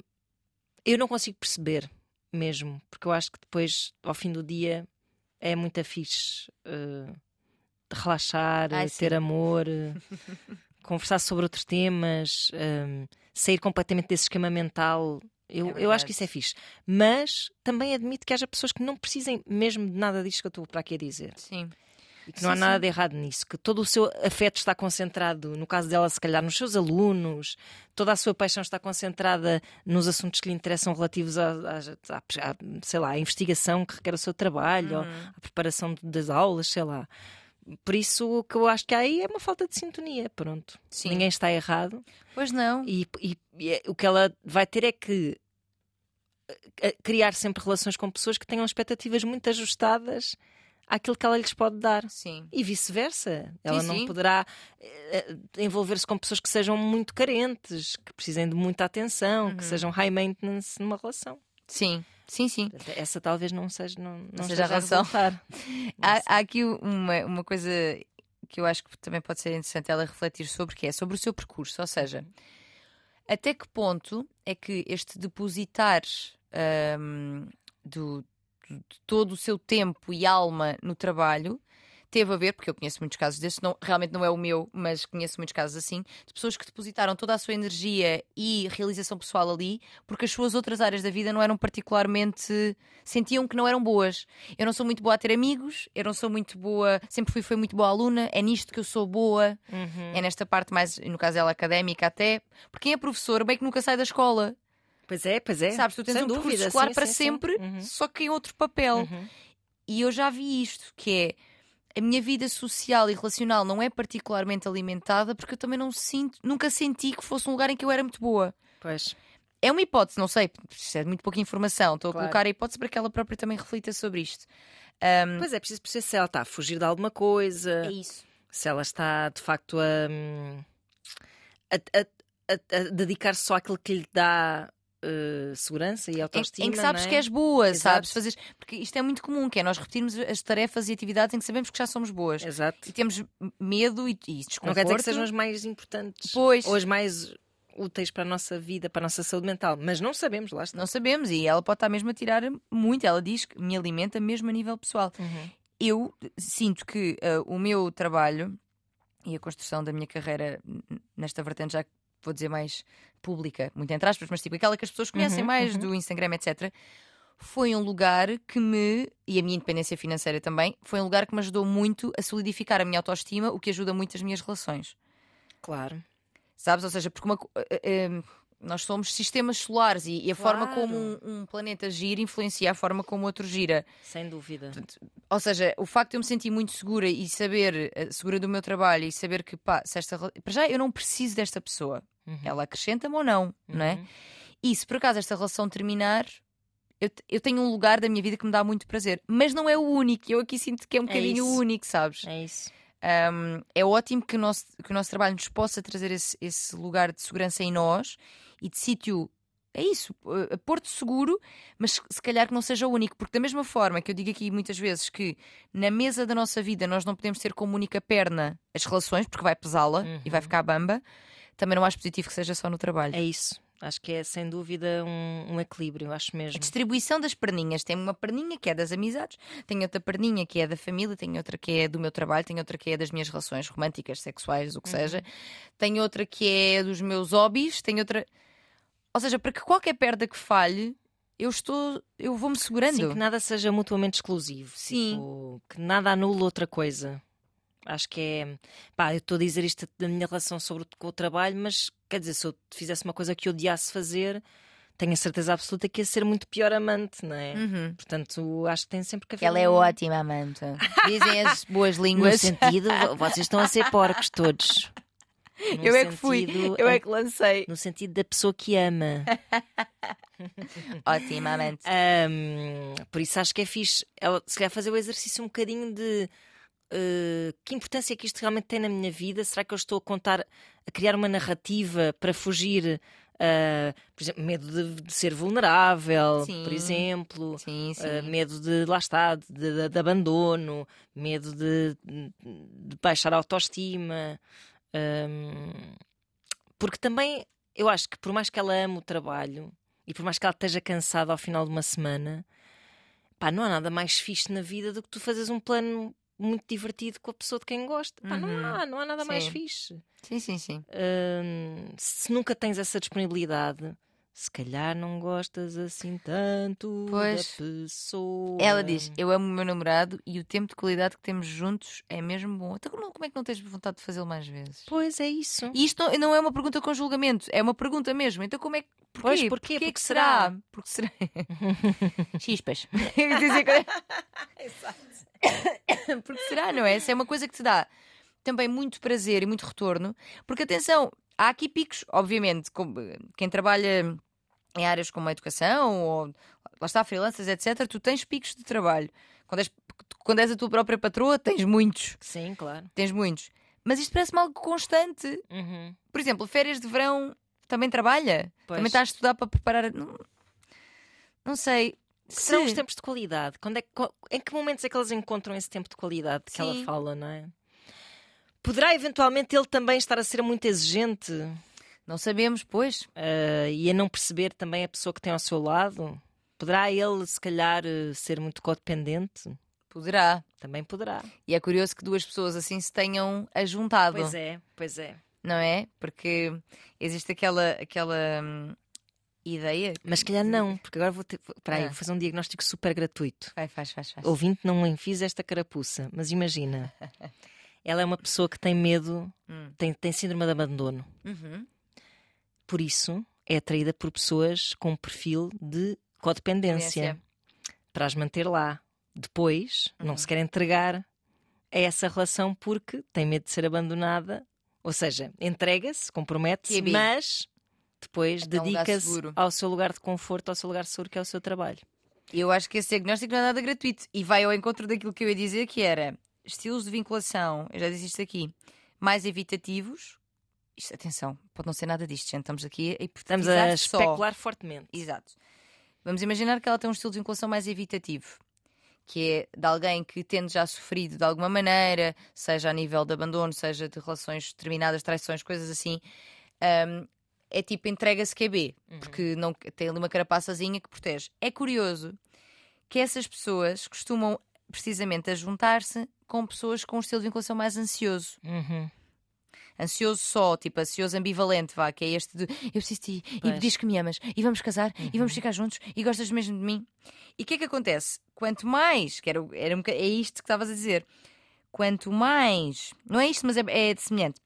eu não consigo perceber mesmo, porque eu acho que depois, ao fim do dia, é muito fixe uh, relaxar, Ai, ter sim. amor, uh, conversar sobre outros temas, hum, sair completamente desse esquema mental. Eu, É eu acho que isso é fixe. Mas também admito que haja pessoas que não precisem mesmo de nada disto que eu estou para aqui a dizer. Sim. E que não há Sim, nada sim. de errado nisso. Que todo o seu afeto está concentrado, no caso dela, se calhar, nos seus alunos, toda a sua paixão está concentrada nos assuntos que lhe interessam relativos à, à- à- sei lá, à investigação que requer o seu trabalho, Uhum. à preparação das aulas, sei lá. Por isso, o que eu acho que há aí é uma falta de sintonia. Pronto. Sim. Ninguém está errado. Pois não. E, e- e é- o que ela vai ter é que eh, criar sempre relações com pessoas que tenham expectativas muito ajustadas àquilo que ela lhes pode dar. Sim. E vice-versa. Ela Sim, não sim. poderá eh, eh, envolver-se com pessoas que sejam muito carentes, que precisem de muita atenção, Uhum. que sejam high maintenance numa relação. Sim. Sim, sim. Essa talvez não seja, não, não seja a esteja a. Há, há aqui uma, uma coisa que eu acho que também pode ser interessante ela refletir sobre, que é sobre o seu percurso. Ou seja, até que ponto é que este depositar hum, do- de todo o seu tempo e alma no trabalho teve a ver, porque eu conheço muitos casos desses, não, realmente não é o meu, mas conheço muitos casos assim, de pessoas que depositaram toda a sua energia e realização pessoal ali, porque as suas outras áreas da vida não eram particularmente. sentiam que não eram boas. Eu não sou muito boa a ter amigos, eu não sou muito boa, sempre fui, fui muito boa aluna, é nisto que eu sou boa, Uhum. é nesta parte mais, no caso dela, académica até, porque quem é professor bem que nunca sai da escola. Pois é, pois é. Sabes, tu tens Sem um percurso dúvida, escolar sim, para sim, sim. sempre, Uhum. só que em outro papel. Uhum. E eu já vi isto, que é a minha vida social e relacional não é particularmente alimentada porque eu também não sinto, nunca senti que fosse um lugar em que eu era muito boa. Pois. É uma hipótese, não sei, isto é de muito pouca informação. Estou Claro. a colocar a hipótese para que ela própria também reflita sobre isto. Pois é, preciso perceber se ela está a fugir de alguma coisa, isso. se ela está de facto a, hum, a, a- a- a dedicar-se só àquilo que lhe dá eh, segurança e autoestima. em que sabes é? que és boa, Exato. sabes? Fazer, porque isto é muito comum, que é nós repetirmos as tarefas e atividades em que sabemos que já somos boas. Exato. E temos medo e, e desconforto. Não quer dizer que sejam as mais importantes Pois. ou as mais úteis para a nossa vida, para a nossa saúde mental, mas não sabemos, lá está. Não sabemos, e ela pode estar mesmo a tirar muito. Ela diz que me alimenta mesmo a nível pessoal. Uhum. Eu sinto que ah, o meu trabalho e a construção da minha carreira nesta vertente, já vou dizer mais pública, muito entre aspas, mas tipo aquela que as pessoas conhecem Uhum, mais uhum. do Instagram, etc. Foi um lugar que me, e a minha independência financeira também, foi um lugar que me ajudou muito a solidificar a minha autoestima, o que ajuda muito as minhas relações. Claro. Sabes? Ou seja, porque uma eh, eh, nós somos sistemas solares e, e a forma Claro. como um, um planeta gira influencia a forma como o outro gira. Sem dúvida. Ou seja, o facto de eu me sentir muito segura e saber, eh, segura do meu trabalho e saber que, pá, se esta. Para já eu não preciso desta pessoa. Uhum. Ela acrescenta-me ou não, não é? Uhum. E se por acaso esta relação terminar. Eu, eu tenho um lugar da minha vida que me dá muito prazer, mas não é o único. Eu aqui sinto que é um É bocadinho isso. único, sabes? É isso. Um, é ótimo que o, nosso, que o nosso trabalho nos possa trazer esse, esse lugar de segurança em nós e de sítio. É isso, eh, porto seguro, mas se calhar que não seja o único, porque da mesma forma que eu digo aqui muitas vezes que na mesa da nossa vida nós não podemos ter como única perna as relações, porque vai pesá-la e vai Uhum. ficar bamba, também não acho positivo que seja só no trabalho. É isso. Acho que é sem dúvida um, um equilíbrio, acho A mesmo. distribuição das perninhas. Tem uma perninha que é das amizades, tem outra perninha que é da família, tem outra que é do meu trabalho, tem outra que é das minhas relações românticas, sexuais, o que Uhum. seja, tem outra que é dos meus hobbies, tem outra. Ou seja, para que qualquer perda que falhe, eu estou. Eu vou-me segurando. Sim, que nada seja mutuamente exclusivo. Sim. Tipo, que nada anule outra coisa. Acho que é. Pá, eu estou a dizer isto da minha relação sobre, o- com o trabalho, mas quer dizer, se eu fizesse uma coisa que eu odiasse fazer, tenho a certeza absoluta que ia ser muito pior amante, não é? Uhum. Portanto, acho que tem sempre que haver. Ela é ótima, Amanda. Dizem as boas No línguas. sentido, vocês estão a ser porcos todos. No Eu é que fui, eu é que lancei. No sentido da pessoa que ama. Ótima, Amanda. Ahm, por isso acho que é fixe ela, se calhar fazer o exercício um bocadinho de eh, que importância é que isto realmente tem na minha vida? Será que eu estou a contar, a criar uma narrativa para fugir, ah, por exemplo, medo de, de ser vulnerável, Sim. por exemplo, Sim, sim. ah, medo de lá está, de, de- de abandono, medo de baixar a autoestima. Ahm, porque também eu acho que por mais que ela ame o trabalho e por mais que ela esteja cansada ao final de uma semana, pá, não há nada mais fixe na vida do que tu fazeres um plano muito divertido com a pessoa de quem gosta. Pá, não, Uhum. há, não há nada mais Sim. fixe. Sim, sim, sim. Hum, se nunca tens essa disponibilidade, se calhar não gostas assim tanto Pois. da pessoa. Ela diz: Eu amo o meu namorado e o tempo de qualidade que temos juntos é mesmo bom. Então, como como é que não tens vontade de fazê-lo mais vezes? Pois é isso. E isto não, não é uma pergunta com julgamento, é uma pergunta mesmo. Então, como é que. Porquê? Pois, porquê? Porquê Porque que será? será? Porque será? Chispas. Que- Porque será, não é? Se é uma coisa que te dá também muito prazer e muito retorno. Porque, atenção, há aqui picos, obviamente, com- quem trabalha em áreas como a educação ou lá está, freelancers, etc., tu tens picos de trabalho. Quando és, quando és a tua própria patroa, tens muitos. Sim, claro. Tens muitos. Mas isto parece-me algo constante. Uhum. Por exemplo, férias de verão também trabalha? Pois. Também está a estudar para preparar. Não, não sei. Serão Se- os tempos de qualidade. Quando é, que- em que momentos é que elas encontram esse tempo de qualidade que ela Sim. fala, não é? Poderá eventualmente ele também estar a ser muito exigente Não sabemos, pois. ah, e a não perceber também a pessoa que tem ao seu lado? Poderá ele, se calhar, ser muito codependente? Poderá. Também poderá. E é curioso que duas pessoas assim se tenham ajuntado. Pois é, pois é. Não é? Porque existe aquela, aquela hum, ideia. Mas se calhar não, porque agora vou ter. Espera aí, Ah. vou fazer um diagnóstico super gratuito. Vai, faz, faz, faz. Ouvinte, não lhe fiz esta carapuça, mas imagina. Ela é uma pessoa que tem medo, Hum. tem, tem síndrome de abandono. Uhum. Por isso, é atraída por pessoas com um perfil de codependência Dependência. para as manter lá. Depois, não Uhum. se quer entregar a essa relação porque tem medo de ser abandonada. Ou seja, entrega-se, compromete-se, mas depois um lugar dedica-se seguro. ao seu lugar de conforto, ao seu lugar seguro, que é o seu trabalho. Eu acho que esse diagnóstico não é nada gratuito e vai ao encontro daquilo que eu ia dizer, que era estilos de vinculação, eu já disse isto aqui, mais evitativos. Isto, atenção, pode não ser nada disto, gente. Estamos aqui a Estamos a hipotetizar só. especular fortemente. Exato. Vamos imaginar que ela tem um estilo de vinculação mais evitativo, que é de alguém que tende já sofrido de alguma maneira, seja a nível de abandono, seja de relações terminadas, traições, coisas assim. Hum, é tipo entrega-se QB, porque não, tem ali uma carapaçazinha que protege. É curioso que essas pessoas costumam precisamente a juntar-se com pessoas com um estilo de vinculação mais ansioso. Uhum. Ansioso só, tipo ansioso ambivalente, vá, que é este de eu preciso de ti, Pois. e diz que me amas, e vamos casar, e vamos ficar juntos, e gostas mesmo de mim. E o que é que acontece? Quanto mais, que era, era um é isto que estavas a dizer, quanto mais, não é isto, mas é, é semelhante,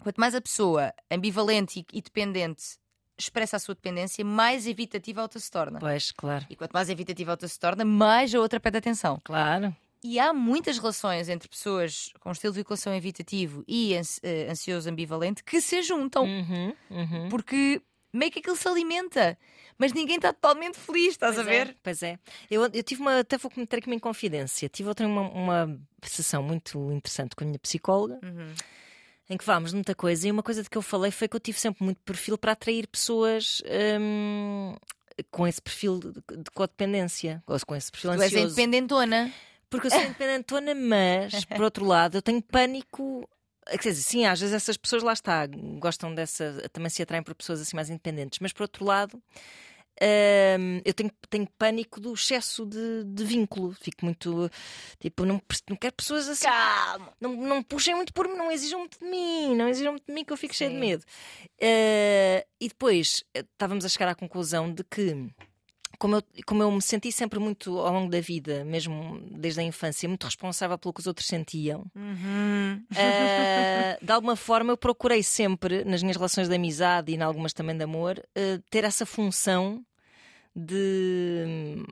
quanto mais a pessoa ambivalente e, e dependente expressa a sua dependência, mais evitativa a outra se torna. Pois, claro. E quanto mais evitativa a outra se torna, mais a outra pede atenção. Claro. E há muitas relações entre pessoas com estilo de vinculação evitativo e eh, ansioso ambivalente que se juntam. Uhum, uhum. Porque meio que aquilo se alimenta. Mas ninguém está totalmente feliz, estás Pois a é, ver? pois é. Eu, eu tive uma, até vou cometer aqui uma inconfidência. Tive outra uma, uma sessão muito interessante com a minha psicóloga, Uhum. em que falámos de muita coisa, e uma coisa de que eu falei foi que eu tive sempre muito perfil para atrair pessoas hum, com esse perfil de, de codependência, ou com esse perfil Tu és a ansioso. independentona. Porque eu sou independentona, mas, por outro lado, eu tenho pânico. Quer dizer, sim, às vezes essas pessoas lá está, gostam dessa, também se atraem por pessoas assim mais independentes, mas por outro lado, hum, eu tenho, tenho pânico do excesso de, de vínculo. Fico muito tipo, não, não quero pessoas assim. Calma. Não, não puxem muito por mim, não exijam muito de mim, não exijam muito de mim que eu fico cheio de Sim. medo. Eh, e depois eh, estávamos a chegar à conclusão de que, como eu, como eu me senti sempre muito ao longo da vida, mesmo desde a infância, muito responsável pelo que os outros sentiam, Uhum. eh, de alguma forma eu procurei sempre, nas minhas relações de amizade e em algumas também de amor, eh, ter essa função de.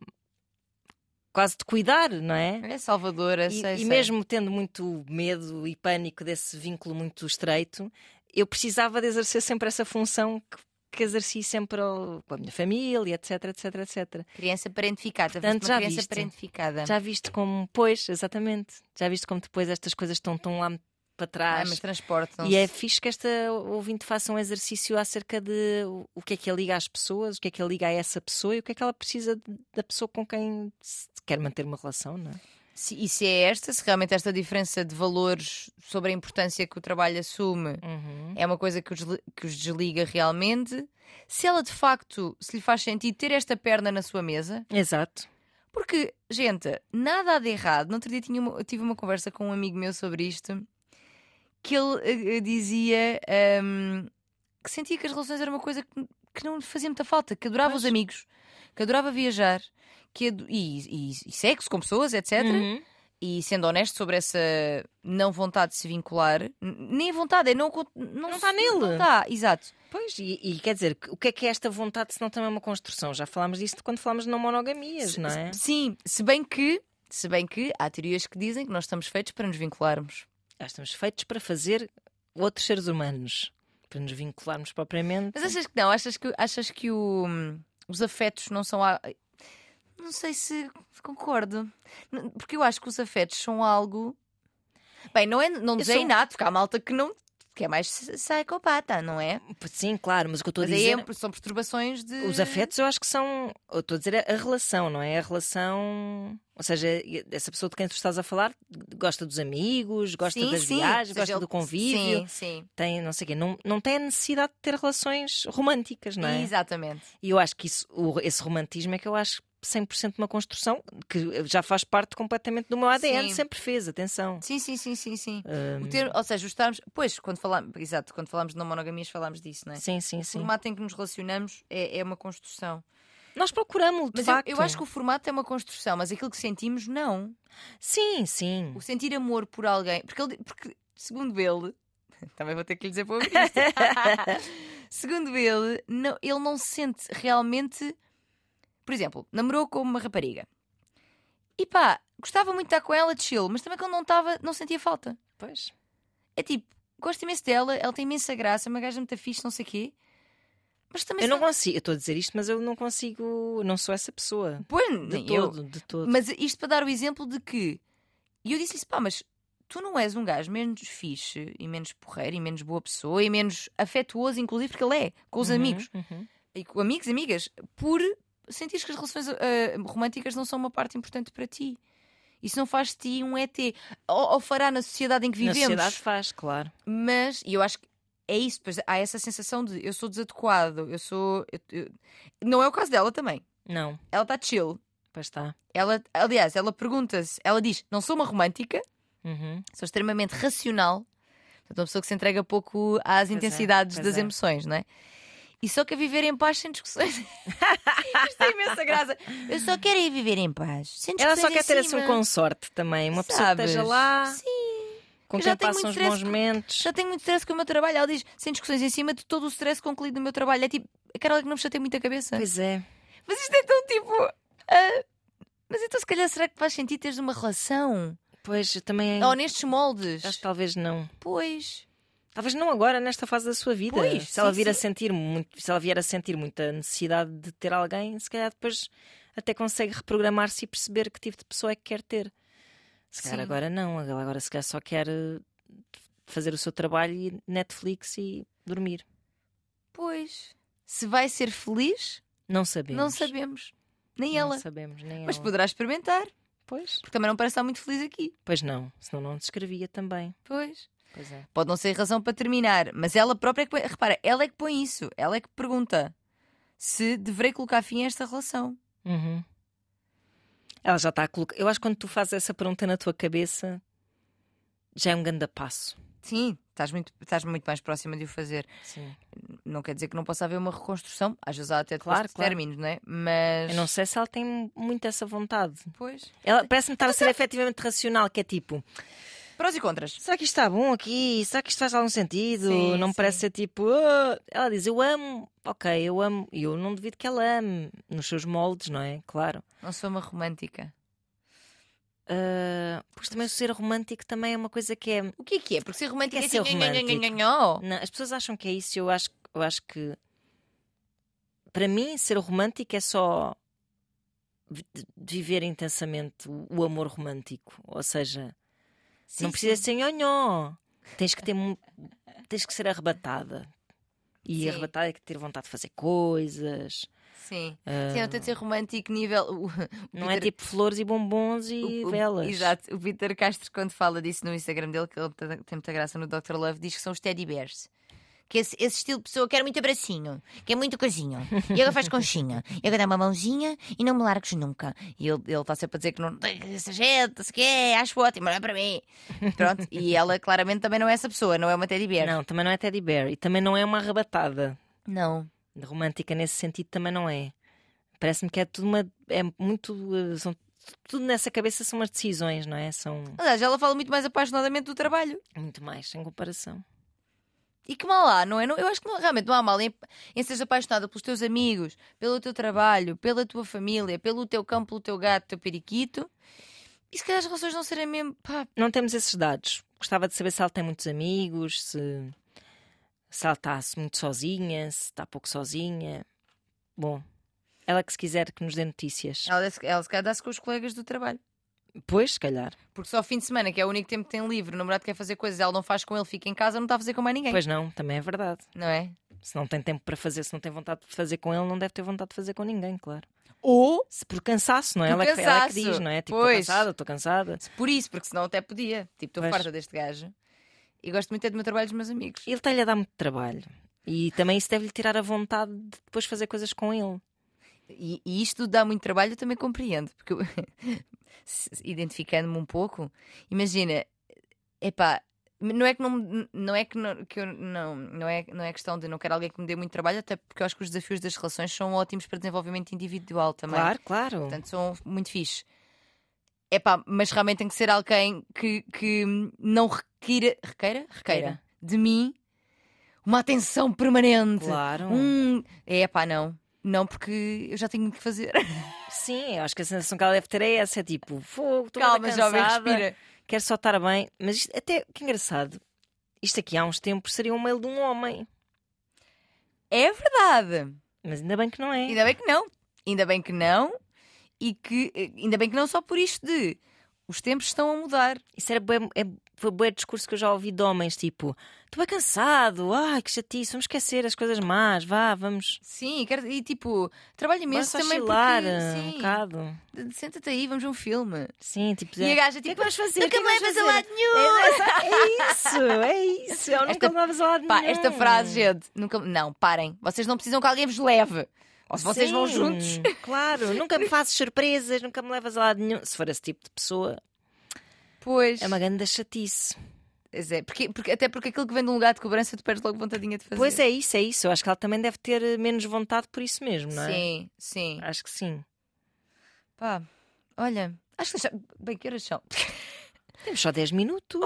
quase de cuidar, não é? É salvadora, E, sei, e sei. mesmo tendo muito medo e pânico desse vínculo muito estreito, eu precisava de exercer sempre essa função que, que exerci sempre ao- com a minha família, etc, etc, etc. Criança parentificada. Portanto, já criança viste. parentificada. Já viste como, pois, exatamente, já viste como depois estas coisas estão tão lá para Ah, trás. mas transportam E é fixe que esta ouvinte faça um exercício acerca de o- que é que a liga às pessoas, o que é que a liga a essa pessoa e o que é que ela precisa da pessoa com quem quer manter uma relação, não é? Se, e se é esta, se realmente esta diferença de valores sobre a importância que o trabalho assume Uhum. é uma coisa que os, que os desliga realmente, se ela de facto se lhe faz sentido ter esta perna na sua mesa, Exato. Porque, gente, nada há de errado. No outro dia tinha uma- tive uma conversa com um amigo meu sobre isto que ele eh, dizia ahm, que sentia que as relações eram uma coisa que, que não lhe fazia muita falta, que adorava Pois. os amigos, que adorava viajar, que e, e, e sexo com pessoas, etc. Uhum. E sendo honesto sobre essa não vontade de se vincular, nem vontade, é não não Não se- tá nele. Não está, exato. Pois, e, e quer dizer, o que é que é esta vontade se não também é uma construção? Já falámos disto quando falámos de não monogamias, não é? Sim, se bem que, se bem que há teorias que dizem que nós estamos feitos para nos vincularmos. Já estamos feitos para fazer outros seres humanos, para nos vincularmos propriamente. Mas achas que não? Achas que, achas que o- os afetos não são. Não sei se concordo. Porque eu acho que os afetos são algo. Bem, não, é, não é sou- inato, porque há malta que não. que é mais psicopata, não é? Sim, claro, mas o que eu estou a dizer. é- são perturbações de. Os afetos eu acho que são. Eu estou a dizer a relação, não é? A relação. Ou seja, essa pessoa de quem tu estás a falar gosta dos amigos, gosta Sim, das sim. viagens, gosta ele- do convívio, Sim, sim. tem não sei quê. Não, não tem a necessidade de ter relações românticas, não é? Exatamente. E eu acho que isso, o- esse romantismo é que eu acho 100% uma construção que já faz parte completamente do meu ADN, Sim. sempre fez, atenção. Sim, sim, sim, sim, sim. O termo, ou seja, os termos. Pois, quando falamos. Exato, quando falamos de não monogamias, falamos disso, não é? sim, sim, O sim. formato em que nos relacionamos é, é uma construção. Nós procuramos, de Mas eu, facto. eu acho que o formato é uma construção, mas aquilo que sentimos, não. Sim, sim. O sentir amor por alguém. Porque, ele, porque segundo ele. Também vou ter que lhe dizer para ouvir isto. segundo ele, não, ele não sente realmente. Por exemplo, namorou com uma rapariga. E pá, gostava muito de estar com ela, de chill, mas também quando não estava, não sentia falta. Pois. É tipo, gosto imenso dela, ela tem imensa graça, é uma gaja muito fixe, não sei o quê. Mas também Eu não consigo, eu estou a dizer isto, mas eu não consigo, não sou essa pessoa. Pois, De nem eu. todo, de todo. Mas isto para dar o exemplo de que. E eu disse isso, pá, mas tu não és um gajo menos fixe e menos porreiro e menos boa pessoa e menos afetuoso, inclusive, porque ele é, com os Uhum, amigos. uhum. E com amigos e amigas, por sentir que as relações ah, românticas não são uma parte importante para ti. Isso não faz de ti um ET. Ou, ou fará na sociedade em que Na vivemos. sociedade faz, claro. Mas, e eu acho que é isso, pois há essa sensação de eu sou desadequado, eu sou. eu- eu- Não é o caso dela também. Não, Ela está chill. pois está. Ela, aliás, ela pergunta-se, ela diz: Não sou uma romântica, Uhum. sou extremamente racional. Portanto, uma pessoa que se entrega pouco às é, intensidades pois das é. emoções, não é? E só quer viver em paz sem discussões. Isto tem imensa graça. Eu só quero ir viver em paz. Sem Ela só quer ter assim um consorte também, uma pessoa que Sabes? esteja lá, Sim. com quem tenho passam os bons com- momentos. Já tenho muito stress com o meu trabalho. Ela diz, sem discussões em cima de todo o stress concluído no meu trabalho. É tipo, a Carla que não me chateia muito a cabeça. Pois é. Mas isto é tão tipo. ah, mas então, se calhar, será que faz sentido teres uma relação? Pois, também Ou nestes moldes? acho que talvez não. Pois. Talvez não agora, nesta fase da sua vida. Pois, se ela sim, vir a sentir muito, se ela vier a sentir muita necessidade de ter alguém, se calhar depois até consegue reprogramar-se e perceber que tipo de pessoa é que quer ter. Se calhar Sim. agora não, ela agora se calhar só quer eh, fazer o seu trabalho e Netflix e dormir. Pois. Se vai ser feliz, Não sabemos. não sabemos. Nem Não ela. sabemos, nem Mas ela. poderá experimentar. Pois, Porque também não parece estar muito feliz aqui. pois não, senão não descrevia também. Pois. Pois é. Pode não ser razão para terminar, mas ela própria é que põe. Repara, ela é que põe isso. Ela é que pergunta se deverei colocar fim a esta relação. Uhum. Ela já está a colocar. Eu acho que quando tu fazes essa pergunta na tua cabeça, já é um grande passo. Sim, estás muito, estás muito mais próxima de o fazer. Sim. Não quer dizer que não possa haver uma reconstrução. Às vezes há até depois Claro, de claro. términos, não é? Mas. Eu não sei se ela tem muito essa vontade. Pois. Ela parece-me estar a ser efetivamente racional, que é tipo, Prós e contras. será que isto está bom aqui? Será que isto faz algum sentido? Sim, não me parece ser tipo. "Ah." Ela diz, eu amo, ok, eu amo, e eu não duvido que ela ame, nos seus moldes, não é? Claro. Não sou uma romântica. Ah, pois também o ser romântico também é uma coisa que é. O que é que é? Porque ser romântica É é, ser assim, romântico. Não, as pessoas acham que é isso, eu acho, eu acho que para mim ser romântico é só vi- viver intensamente o amor romântico. Ou seja, Sim, não precisa sim. ser nhonhó. Tens que ter tens que ser arrebatada. E Sim. arrebatada é que ter vontade de fazer coisas. Sim. Ah, Sim, não tem de ser romântico nível. o- o não é Peter- tipo flores e bombons e o- velas. Exato. O Peter Castro, quando fala disso no Instagram dele, que ele tem tem muita graça no Dr. Love, diz que são os teddy bears. Que esse, esse estilo de pessoa quer muito abracinho, quer muito coisinho. E agora faz conchinha. E agora dá uma mãozinha e não me largues nunca. E ele está sempre a dizer que não essa gente, não sei o quê, acho ótimo, não é para mim. Pronto. E ela claramente também não é essa pessoa, não é uma teddy bear. Não, também não é teddy bear. E também não é uma arrebatada. Não. Romântica nesse sentido também não é. Parece-me que é tudo uma. É muito. eh, São, tudo nessa cabeça são umas decisões, não é? São Aliás, ela fala muito mais apaixonadamente do trabalho. muito mais, em comparação. E que mal há, não é? Não- Eu acho que não- realmente não há mal em, em seres apaixonada pelos teus amigos, pelo teu trabalho, pela tua família, pelo teu cão, pelo teu gato, teu periquito. E se calhar as relações não serem mesmo. Pá, Não temos esses dados. Gostava de saber se ela tem muitos amigos, se, se ela está muito sozinha, se está pouco sozinha. Bom, ela que se quiser que nos dê notícias. ela, ela se calhar dá-se com os colegas do trabalho. Pois, se calhar. Porque só fim de semana, que é o único tempo que tem livre, o namorado quer fazer coisas, ela não faz com ele, fica em casa, não está a fazer com mais ninguém. Pois não, também é verdade. Não é? Se não tem tempo para fazer, se não tem vontade de fazer com ele, não deve ter vontade de fazer com ninguém, claro. Ou Se por cansaço, não é? Ela, que- ela é que cansaço. diz, não é? Tipo, estou cansada, estou cansada. por isso, porque senão até podia. Tipo, estou farta deste gajo. E gosto muito é do meu trabalho dos meus amigos. Ele está-lhe a dar muito trabalho. E também isso deve-lhe tirar a vontade de depois fazer coisas com ele. E, e isto dá muito trabalho, eu também compreendo, porque identificando-me um pouco, imagina, epá, não é que não, não é que, não, que eu não, não é, não é questão de não quero alguém que me dê muito trabalho, até porque eu acho que os desafios das relações são ótimos para desenvolvimento individual também. Claro, claro. Portanto, são muito fixe. Epá, mas realmente tem que ser alguém que, que não requeira? Requeira Requeira. de mim uma atenção permanente. Claro. Um... É pá, não. Não, porque eu já tenho muito que fazer. Sim, eu acho que a sensação que ela deve ter é essa: é tipo, fogo, estou Calma, bué jovem, cansada, respira. quero só estar bem. Mas isto, até que engraçado, isto aqui há uns tempos seria um mail de um homem. É verdade. Mas ainda bem que não é. Ainda bem que não. Ainda bem que não. E que eh, ainda bem que não só por isto de os tempos estão a mudar. Isso era bué, é, foi bué discurso que eu já ouvi de homens, tipo, estou bem cansado, ai que chatice, vamos esquecer as coisas más, vá, vamos. Sim, quero, e tipo, trabalho imenso também chilar porque um sim, bocado. de- senta-te aí, vamos ver um filme. Sim, tipo, E a gaja o que é tipo, que vamos fazer? nunca O é me levas a fazer?" lado nenhum. É, é isso, é isso. Eu nunca levas a lado Pá, nenhum. esta frase, gente, nunca. Não, parem. Vocês não precisam que alguém vos leve. Ou se vocês vão Sim, juntos. Claro, nunca me fazes surpresas, nunca me levas a lado nenhum. Se for esse tipo de pessoa, Pois. é uma grande chatice. Pois é, porque, porque- até porque aquilo que vem de um lugar de cobrança, tu perdes logo vontadinha de fazer. Pois é isso, é isso. Eu acho que ela também deve ter eh, menos vontade por isso mesmo, não é? Sim, sim. Acho que sim. Pá, olha, acho que já. Bem, que horas são? Temos só 10 minutos.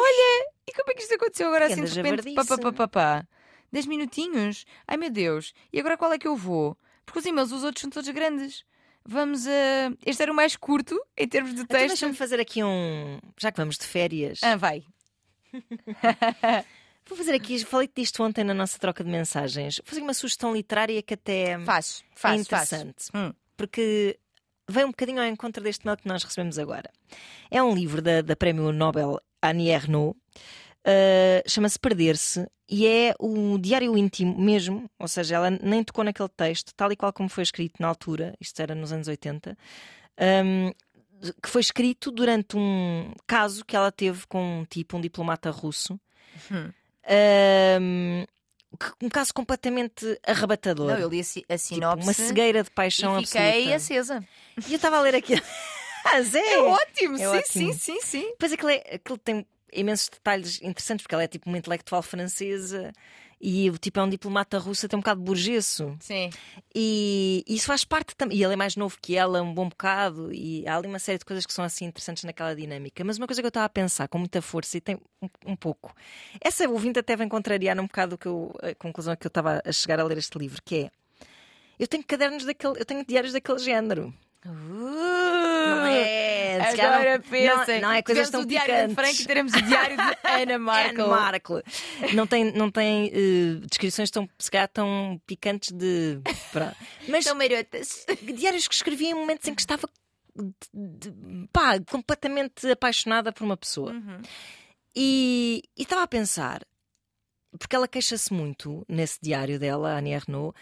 E como é que isto aconteceu agora Que assim de repente? Pá, pá, pá, pá, pá. 10 minutinhos? Ai meu Deus. E agora qual é que eu vou? Porque os e-mails, os outros são todos grandes. Vamos a. Este era o mais curto em termos de Então texto. deixa-me fazer aqui um. Já que vamos de férias, Ah, vai. vou fazer aqui. Falei disto ontem na nossa troca de mensagens. Vou fazer uma sugestão literária que até Faz, é faz, faz. interessante. Hum. Porque vem um bocadinho ao encontro deste mail que nós recebemos agora. É um livro da, da Prémio Nobel Annie Ernaux. Uh, Chama-se Perder-se e é o diário íntimo mesmo, ou seja, ela nem tocou naquele texto, tal e qual como foi escrito na altura, isto era nos anos 80, um, que foi escrito durante um caso que ela teve com um tipo, um diplomata russo. Um, um caso completamente arrebatador. Não, eu li a, si- a Tipo, sinopse uma cegueira de paixão e fiquei absoluta. acesa. E eu estava a ler aquilo. ah, Zé! É ótimo, É sim, ótimo. sim, sim, sim. Depois aquilo, é, aquilo tem imensos detalhes interessantes, porque ela é tipo uma intelectual francesa e o tipo é um diplomata russo, tem um bocado burgueso. Sim. E isso faz parte também. E ele é mais novo que ela, um bom bocado, e há ali uma série de coisas que são assim interessantes naquela dinâmica. Mas uma coisa que eu estava a pensar com muita força, e tem um, um pouco. Essa ouvinte até vem contrariar um bocado que eu, a conclusão que eu estava a chegar a ler este livro, que é. Eu tenho cadernos daquele, eu tenho diários daquele género. Não é? Agora pensem. Não, não é coisas Tivemos tão o diário de. Frank e teremos o diário de Ana Marco. Anne Markle. Não tem, não tem eh, descrições tão, se calhar, tão picantes de. Mas São marotas. diários que escrevia em momentos em que estava de- de- pá, completamente apaixonada por uma pessoa. Uhum. E estava a pensar, porque ela queixa-se muito nesse diário dela, a Annie Ernaux,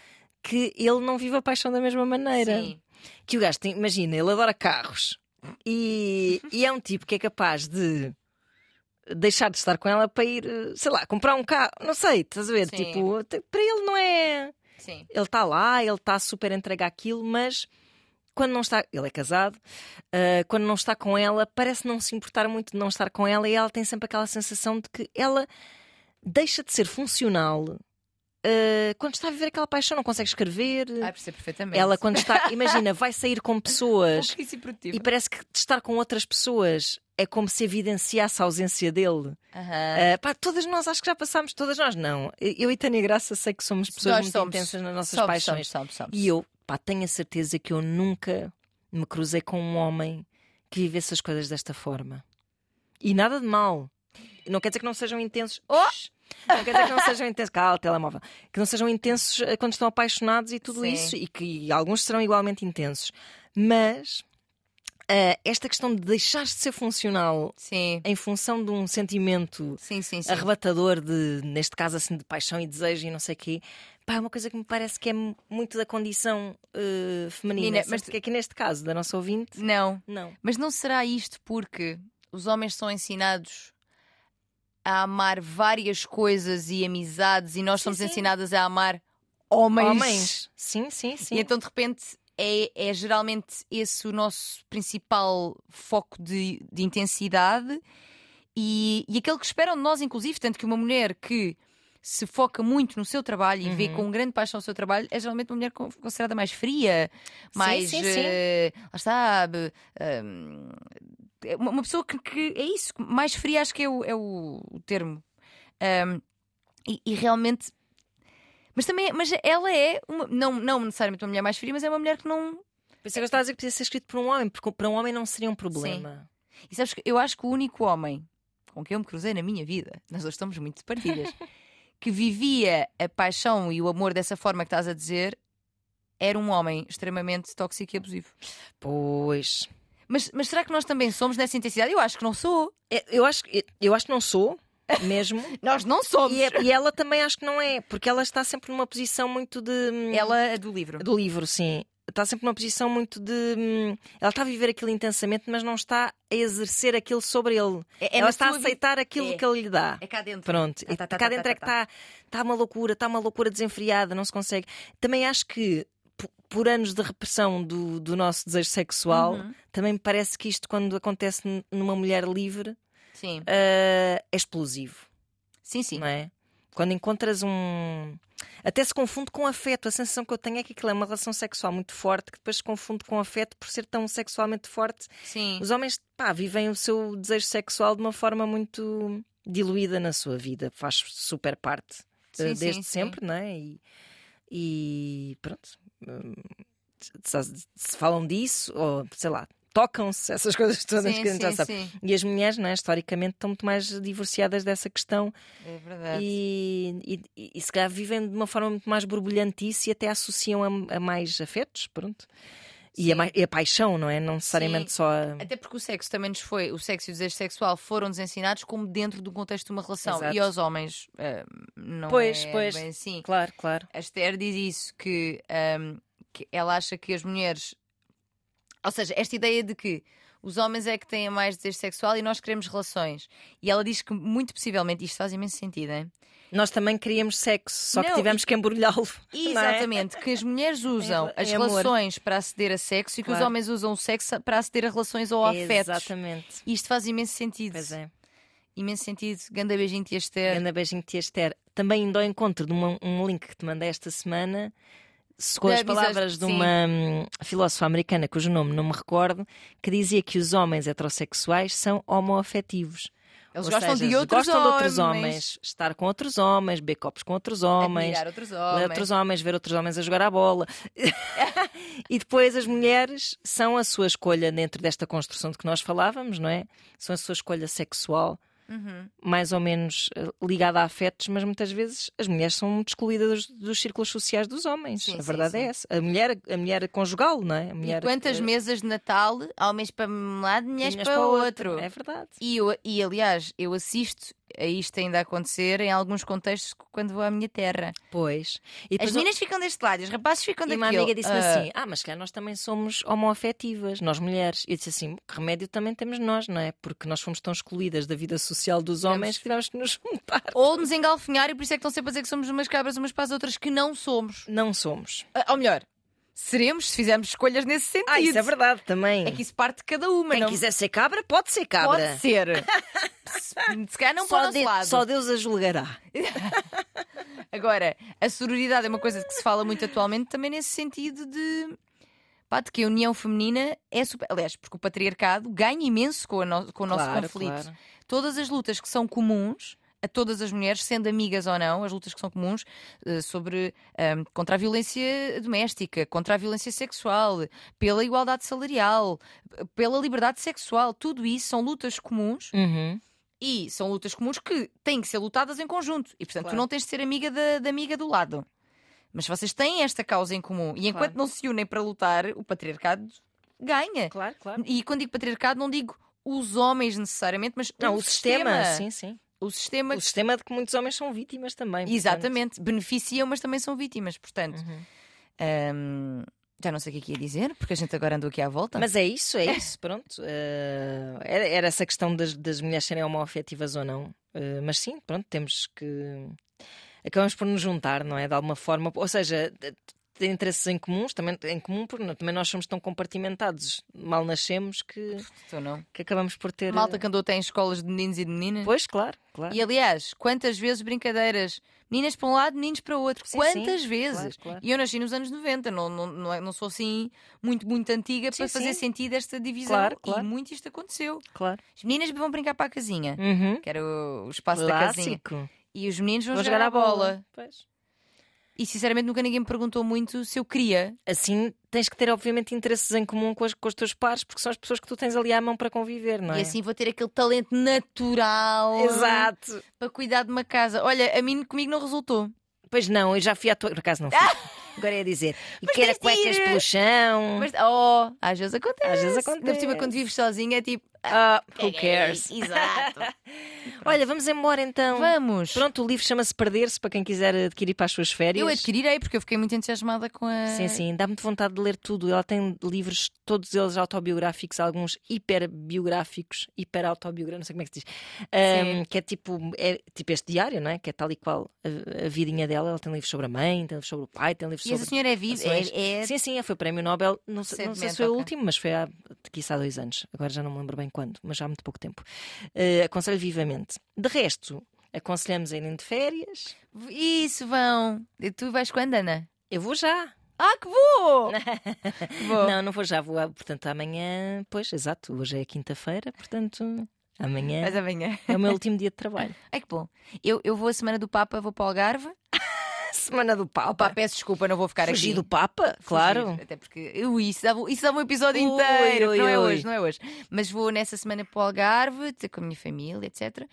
que ele não vive a paixão da mesma maneira. Sim. Que o gajo tem, imagina, ele adora carros e, e é um tipo que é capaz de deixar de estar com ela para ir, eh, sei lá, comprar um carro, não sei, estás a ver? Sim. Tipo, para ele não é. Sim. Ele está lá, ele está super entregue àquilo, mas quando não está. Ele é casado, ah, quando não está com ela, parece não se importar muito de não estar com ela e ela tem sempre aquela sensação de que ela deixa de ser funcional. Ah, quando está a viver aquela paixão, não consegue escrever. Ai, percebo perfeitamente. Ela, quando está, imagina, vai sair com pessoas e parece que estar com outras pessoas é como se evidenciasse a ausência dele. Aham. Ah, pá, todas nós acho que já passámos, todas nós não. Eu e Tânia Graça sei que somos pessoas Nós muito somos. intensas nas nossas Somos, paixões. somos. E eu, pá, tenho a certeza que eu nunca me cruzei com um homem que vivesse as coisas desta forma. E nada de mal. Não quer dizer que não sejam intensos. Oh! Não quer dizer que não sejam intensos. Telemóvel. Que não sejam intensos eh, quando estão apaixonados e tudo Sim. isso. E que alguns serão igualmente intensos. Mas ah, esta questão de deixar de ser funcional Sim, em função de um sentimento sim, sim. arrebatador de, neste caso assim, de paixão e desejo e não sei o quê, pá, é uma coisa que me parece que é mu- muito da condição eh, feminina. Mas mas- que aqui neste caso, da nossa ouvinte, Não. não. Mas não será isto porque os homens são ensinados a amar várias coisas e amizades e nós Sim, somos sim. ensinadas a amar homens. Homens. Sim, sim, sim. E então de repente é, é geralmente esse o nosso principal foco de, de intensidade e, e aquele que esperam de nós, inclusive, tanto que uma mulher que se foca muito no seu trabalho e vê Uhum. com grande paixão o seu trabalho é geralmente uma mulher con- considerada mais fria, mais. sim, sim. eh, está. eh, hum, é uma pessoa que, que é isso, mais fria acho que é o, é o, o termo. Hum, e, e realmente. Mas também, mas ela é uma, não, não necessariamente uma mulher mais fria, mas é uma mulher que não. Pensei que eu estava a dizer que podia ser escrito por um homem, porque para um homem não seria um problema. E sabes que eu acho que o único homem com quem eu me cruzei na minha vida, nós dois estamos muito de partilhas, que vivia a paixão e o amor dessa forma que estás a dizer, era um homem extremamente tóxico e abusivo. Pois. Mas, mas será que nós também somos nessa intensidade? Eu acho que não sou. É, Eu acho, que- eu acho que não sou, mesmo. Nós não somos. e, é- e ela também acho que não é, porque ela está sempre numa posição muito de. hum, Ela é do livro. Do livro, sim. Está sempre numa posição muito de. hum, Ela está a viver aquilo intensamente, mas não está a exercer aquilo sobre ele. É, é ela está a aceitar aquilo É. que ele lhe dá. É cá dentro. Pronto, Tá, tá, tá, cá tá, dentro tá, é que tá. está está uma loucura, está uma loucura desenfreada, não se consegue. Também acho que por anos de repressão do, do nosso desejo sexual, Uhum. também me parece que isto, quando acontece numa mulher livre, Sim. ah, é explosivo, Sim, sim. não é? Quando encontras um. Até se confunde com afeto. A sensação que eu tenho é que aquilo é uma relação sexual muito forte, que depois se confunde com afeto por ser tão sexualmente forte. Sim. Os homens, pá, vivem o seu desejo sexual de uma forma muito diluída na sua vida, faz super parte Sim, eh, sim, desde sim. sempre, não é? E, e pronto. hum, Se, se falam disso, ou sei lá, tocam-se essas coisas todas sim, que a gente já sim, sabe. sim. E as mulheres, não é? historicamente, estão muito mais divorciadas dessa questão É verdade. e, e, e se calhar vivem de uma forma muito mais borbulhantice e até associam a, a mais afetos, pronto. E a, e a paixão, não é? Não necessariamente Sim. só a. Até porque o sexo também nos foi, o sexo e o desejo sexual foram-nos ensinados como dentro do contexto de uma relação. Exato. E aos homens eh, não Pois, é pois. bem assim. Claro, claro. A Esther diz isso, que, ahm, que ela acha que as mulheres. Ou seja, esta ideia de que os homens é que têm mais desejo sexual e nós queremos relações. E ela diz que, muito possivelmente, isto faz imenso sentido, hein? Nós também queríamos sexo, só que Não, tivemos que embrulhá-lo. é? Exatamente, que as mulheres usam Em as relações para aceder a sexo e que os Claro. homens usam o sexo para aceder a relações ou a afetos. Exatamente. E isto faz imenso sentido. Pois é. Imenso sentido. Ganda beijinho, tia Esther. Grande beijinho, tia Esther. Também indo ao encontro de uma- um link que te mandei esta semana, se- com as palavras de sim. uma hum, filósofa americana, cujo nome não me recordo, que dizia que os homens heterossexuais são homoafetivos. Eles Ou gostam seja, de outros gostam de outros homens. estar com outros homens, beber copos com outros homens, outros ler homens. outros homens, ver outros homens a jogar a bola. e depois as mulheres são a sua escolha dentro desta construção de que nós falávamos, não é? São a sua escolha sexual, Uhum. mais ou menos eh, ligada a afetos, mas muitas vezes as mulheres são muito excluídas dos, dos círculos sociais dos homens. Sim, a sim, verdade é sim. essa. A mulher, a mulher conjugal, não é? A mulher, E quantas eh, mesas de Natal, homens para um lado, mulheres vinhas para o outro. É verdade. E, eu, e aliás, eu assisto a isto ainda acontecer em alguns contextos quando vou à minha terra. Pois. E As meninas ficam deste lado e os rapazes ficam E daquele. uma amiga disse-me Ah, assim: Ah, mas se calhar nós também somos homoafetivas, nós mulheres. E eu disse assim: Que remédio também temos nós, não é? Porque nós fomos tão excluídas da vida social dos homens que tivemos que nos juntar. Ou nos engalfinhar e por isso é que estão sempre a dizer que somos umas cabras umas para as outras que não somos. Não somos. Ah, Ou melhor, seremos se fizermos escolhas nesse sentido. Ah, isso é verdade também. É que isso parte de cada uma, Quem não quiser ser cabra, pode ser cabra. pode ser. se calhar não o Só, nosso de- lado. só Deus a julgará. Agora, a sororidade é uma coisa que se fala muito atualmente também nesse sentido de. Pá, de que a união feminina é super. Aliás, porque o patriarcado ganha imenso com, no- com o nosso Claro, conflito. claro. Todas as lutas que são comuns a todas as mulheres, sendo amigas ou não, as lutas que são comuns eh, sobre ehm, contra a violência doméstica, contra a violência sexual, pela igualdade salarial, pela liberdade sexual, tudo isso são lutas comuns Uhum. e são lutas comuns que têm que ser lutadas em conjunto. E portanto, tu Claro. não tens de ser amiga da, da amiga do lado. Mas vocês têm esta causa em comum. E enquanto Claro. não se unem para lutar, o patriarcado ganha. Claro, claro. E quando digo patriarcado, não digo os homens necessariamente, mas Não, o, o sistema, sim, sim. O sistema O sistema de que muitos homens são vítimas também. portanto. Exatamente, beneficiam, mas também são vítimas. Portanto, Uhum. hum, já não sei o que é que ia dizer, porque a gente agora andou aqui à volta. Mas é isso, é isso, pronto. Eh, era, era essa questão das, das mulheres serem homoafetivas ou não. Eh, mas sim, pronto, temos que. Acabamos por nos juntar, não é? De alguma forma. Ou seja, ter interesses em comuns, também em comum, porque não- também nós somos tão compartimentados, mal nascemos, que, que acabamos por ter. Malta que andou até em escolas de meninos e de meninas. Pois, claro, claro. E aliás, quantas vezes brincadeiras? Meninas para um lado, meninos para o outro. Sim, quantas sim, vezes? claro, claro. E eu nasci nos anos 90, não, não, não, é- não sou assim muito, muito antiga Sim, para fazer sentido esta divisão. Claro, E claro. muito isto aconteceu. claro. As meninas vão brincar para a casinha, Uhum. que era o, espaço da casinha. Clássico. E os meninos vão, Vou jogar, à bola. Pois. E sinceramente nunca ninguém me perguntou muito se eu queria. Assim tens que ter, obviamente, interesses em comum com, as, com os teus pares, porque são as pessoas que tu tens ali à mão para conviver, não é? E assim vou ter aquele talento natural Exato. para cuidar de uma casa. Olha, a mim comigo não resultou. Pois não, eu já fui à tua. Por acaso não fui. Agora ia dizer. E Mas que era tens de cuecas ir. pelo chão. Mas, oh, às vezes acontece. Às vezes Ainda por cima, acontece. quando vives sozinha, é tipo. Ah, who cares? Exato. Olha, vamos embora então. Vamos. Pronto, o livro chama-se Perder-se para quem quiser adquirir para as suas férias. Eu adquirirei porque eu fiquei muito entusiasmada com a. Sim, sim, dá-me vontade de ler tudo. Ela tem livros, todos eles autobiográficos, alguns hiperbiográficos, hiperautobiográficos, não sei como é que se diz. Ahm, que é tipo, é tipo este diário, não é? Que é tal e qual a, a vidinha dela. Ela tem livros sobre a mãe, tem livros sobre o pai, tem livros E sobre. essa senhora é viva. É, é... Sim, sim, foi prémio Nobel. Não, sei- não sei se foi o último, mas foi há, quiçá, dois anos. Agora já não me lembro bem quando, mas já há muito pouco tempo. Eh, aconselho vivamente. De resto, aconselhamos a irem de férias. Isso, vão. E tu vais quando, Ana? Eu vou já. Ah, que vou! vou. Não, não vou já, vou, portanto, amanhã. Pois, exato, hoje é quinta-feira, portanto, amanhã Mas amanhã. é o meu último dia de trabalho. Ai que bom. Eu, eu vou a semana do Papa, vou para o Algarve. Semana do Papa. Opa, peço desculpa, não vou ficar Fugir aqui. do Papa, claro. Fugir, Até porque eu, isso, dava, isso dava um episódio Ui, inteiro. ui, não é ui. hoje, não é hoje. Mas vou nessa semana para o Algarve, com a minha família, etc.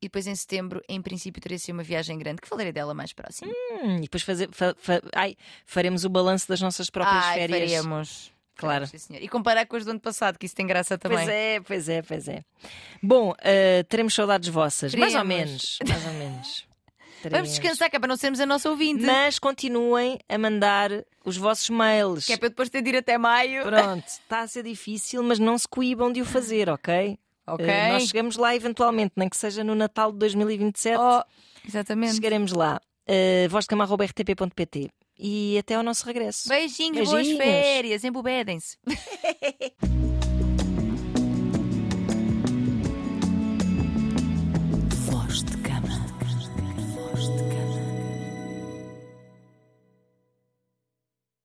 E depois em setembro, em princípio, terei assim uma viagem grande, que falarei dela mais próxima. Hum, e depois fazer, fa- fa- ai, faremos o balanço das nossas próprias Ai, férias. faremos. Claro. Sim. E comparar com as do ano passado, que isso tem graça também. Pois é, pois é, pois é. Bom, eh, teremos saudades vossas, mais ou menos. Mais ou menos. Vamos Teremos. descansar, que é para não sermos a nossa ouvinte. Mas continuem a mandar os vossos mails. Que é para eu depois ter de ir até maio. Pronto, está a ser difícil, mas não se coíbam de o fazer, ok? Ok. Eh, nós chegamos lá eventualmente, nem que seja no Natal de 2027, Oh, exatamente. chegaremos lá. Uh, vozdecama.rtp.pt e até ao nosso regresso. Beijinhos, boas Beijinhos. férias, embobedem-se.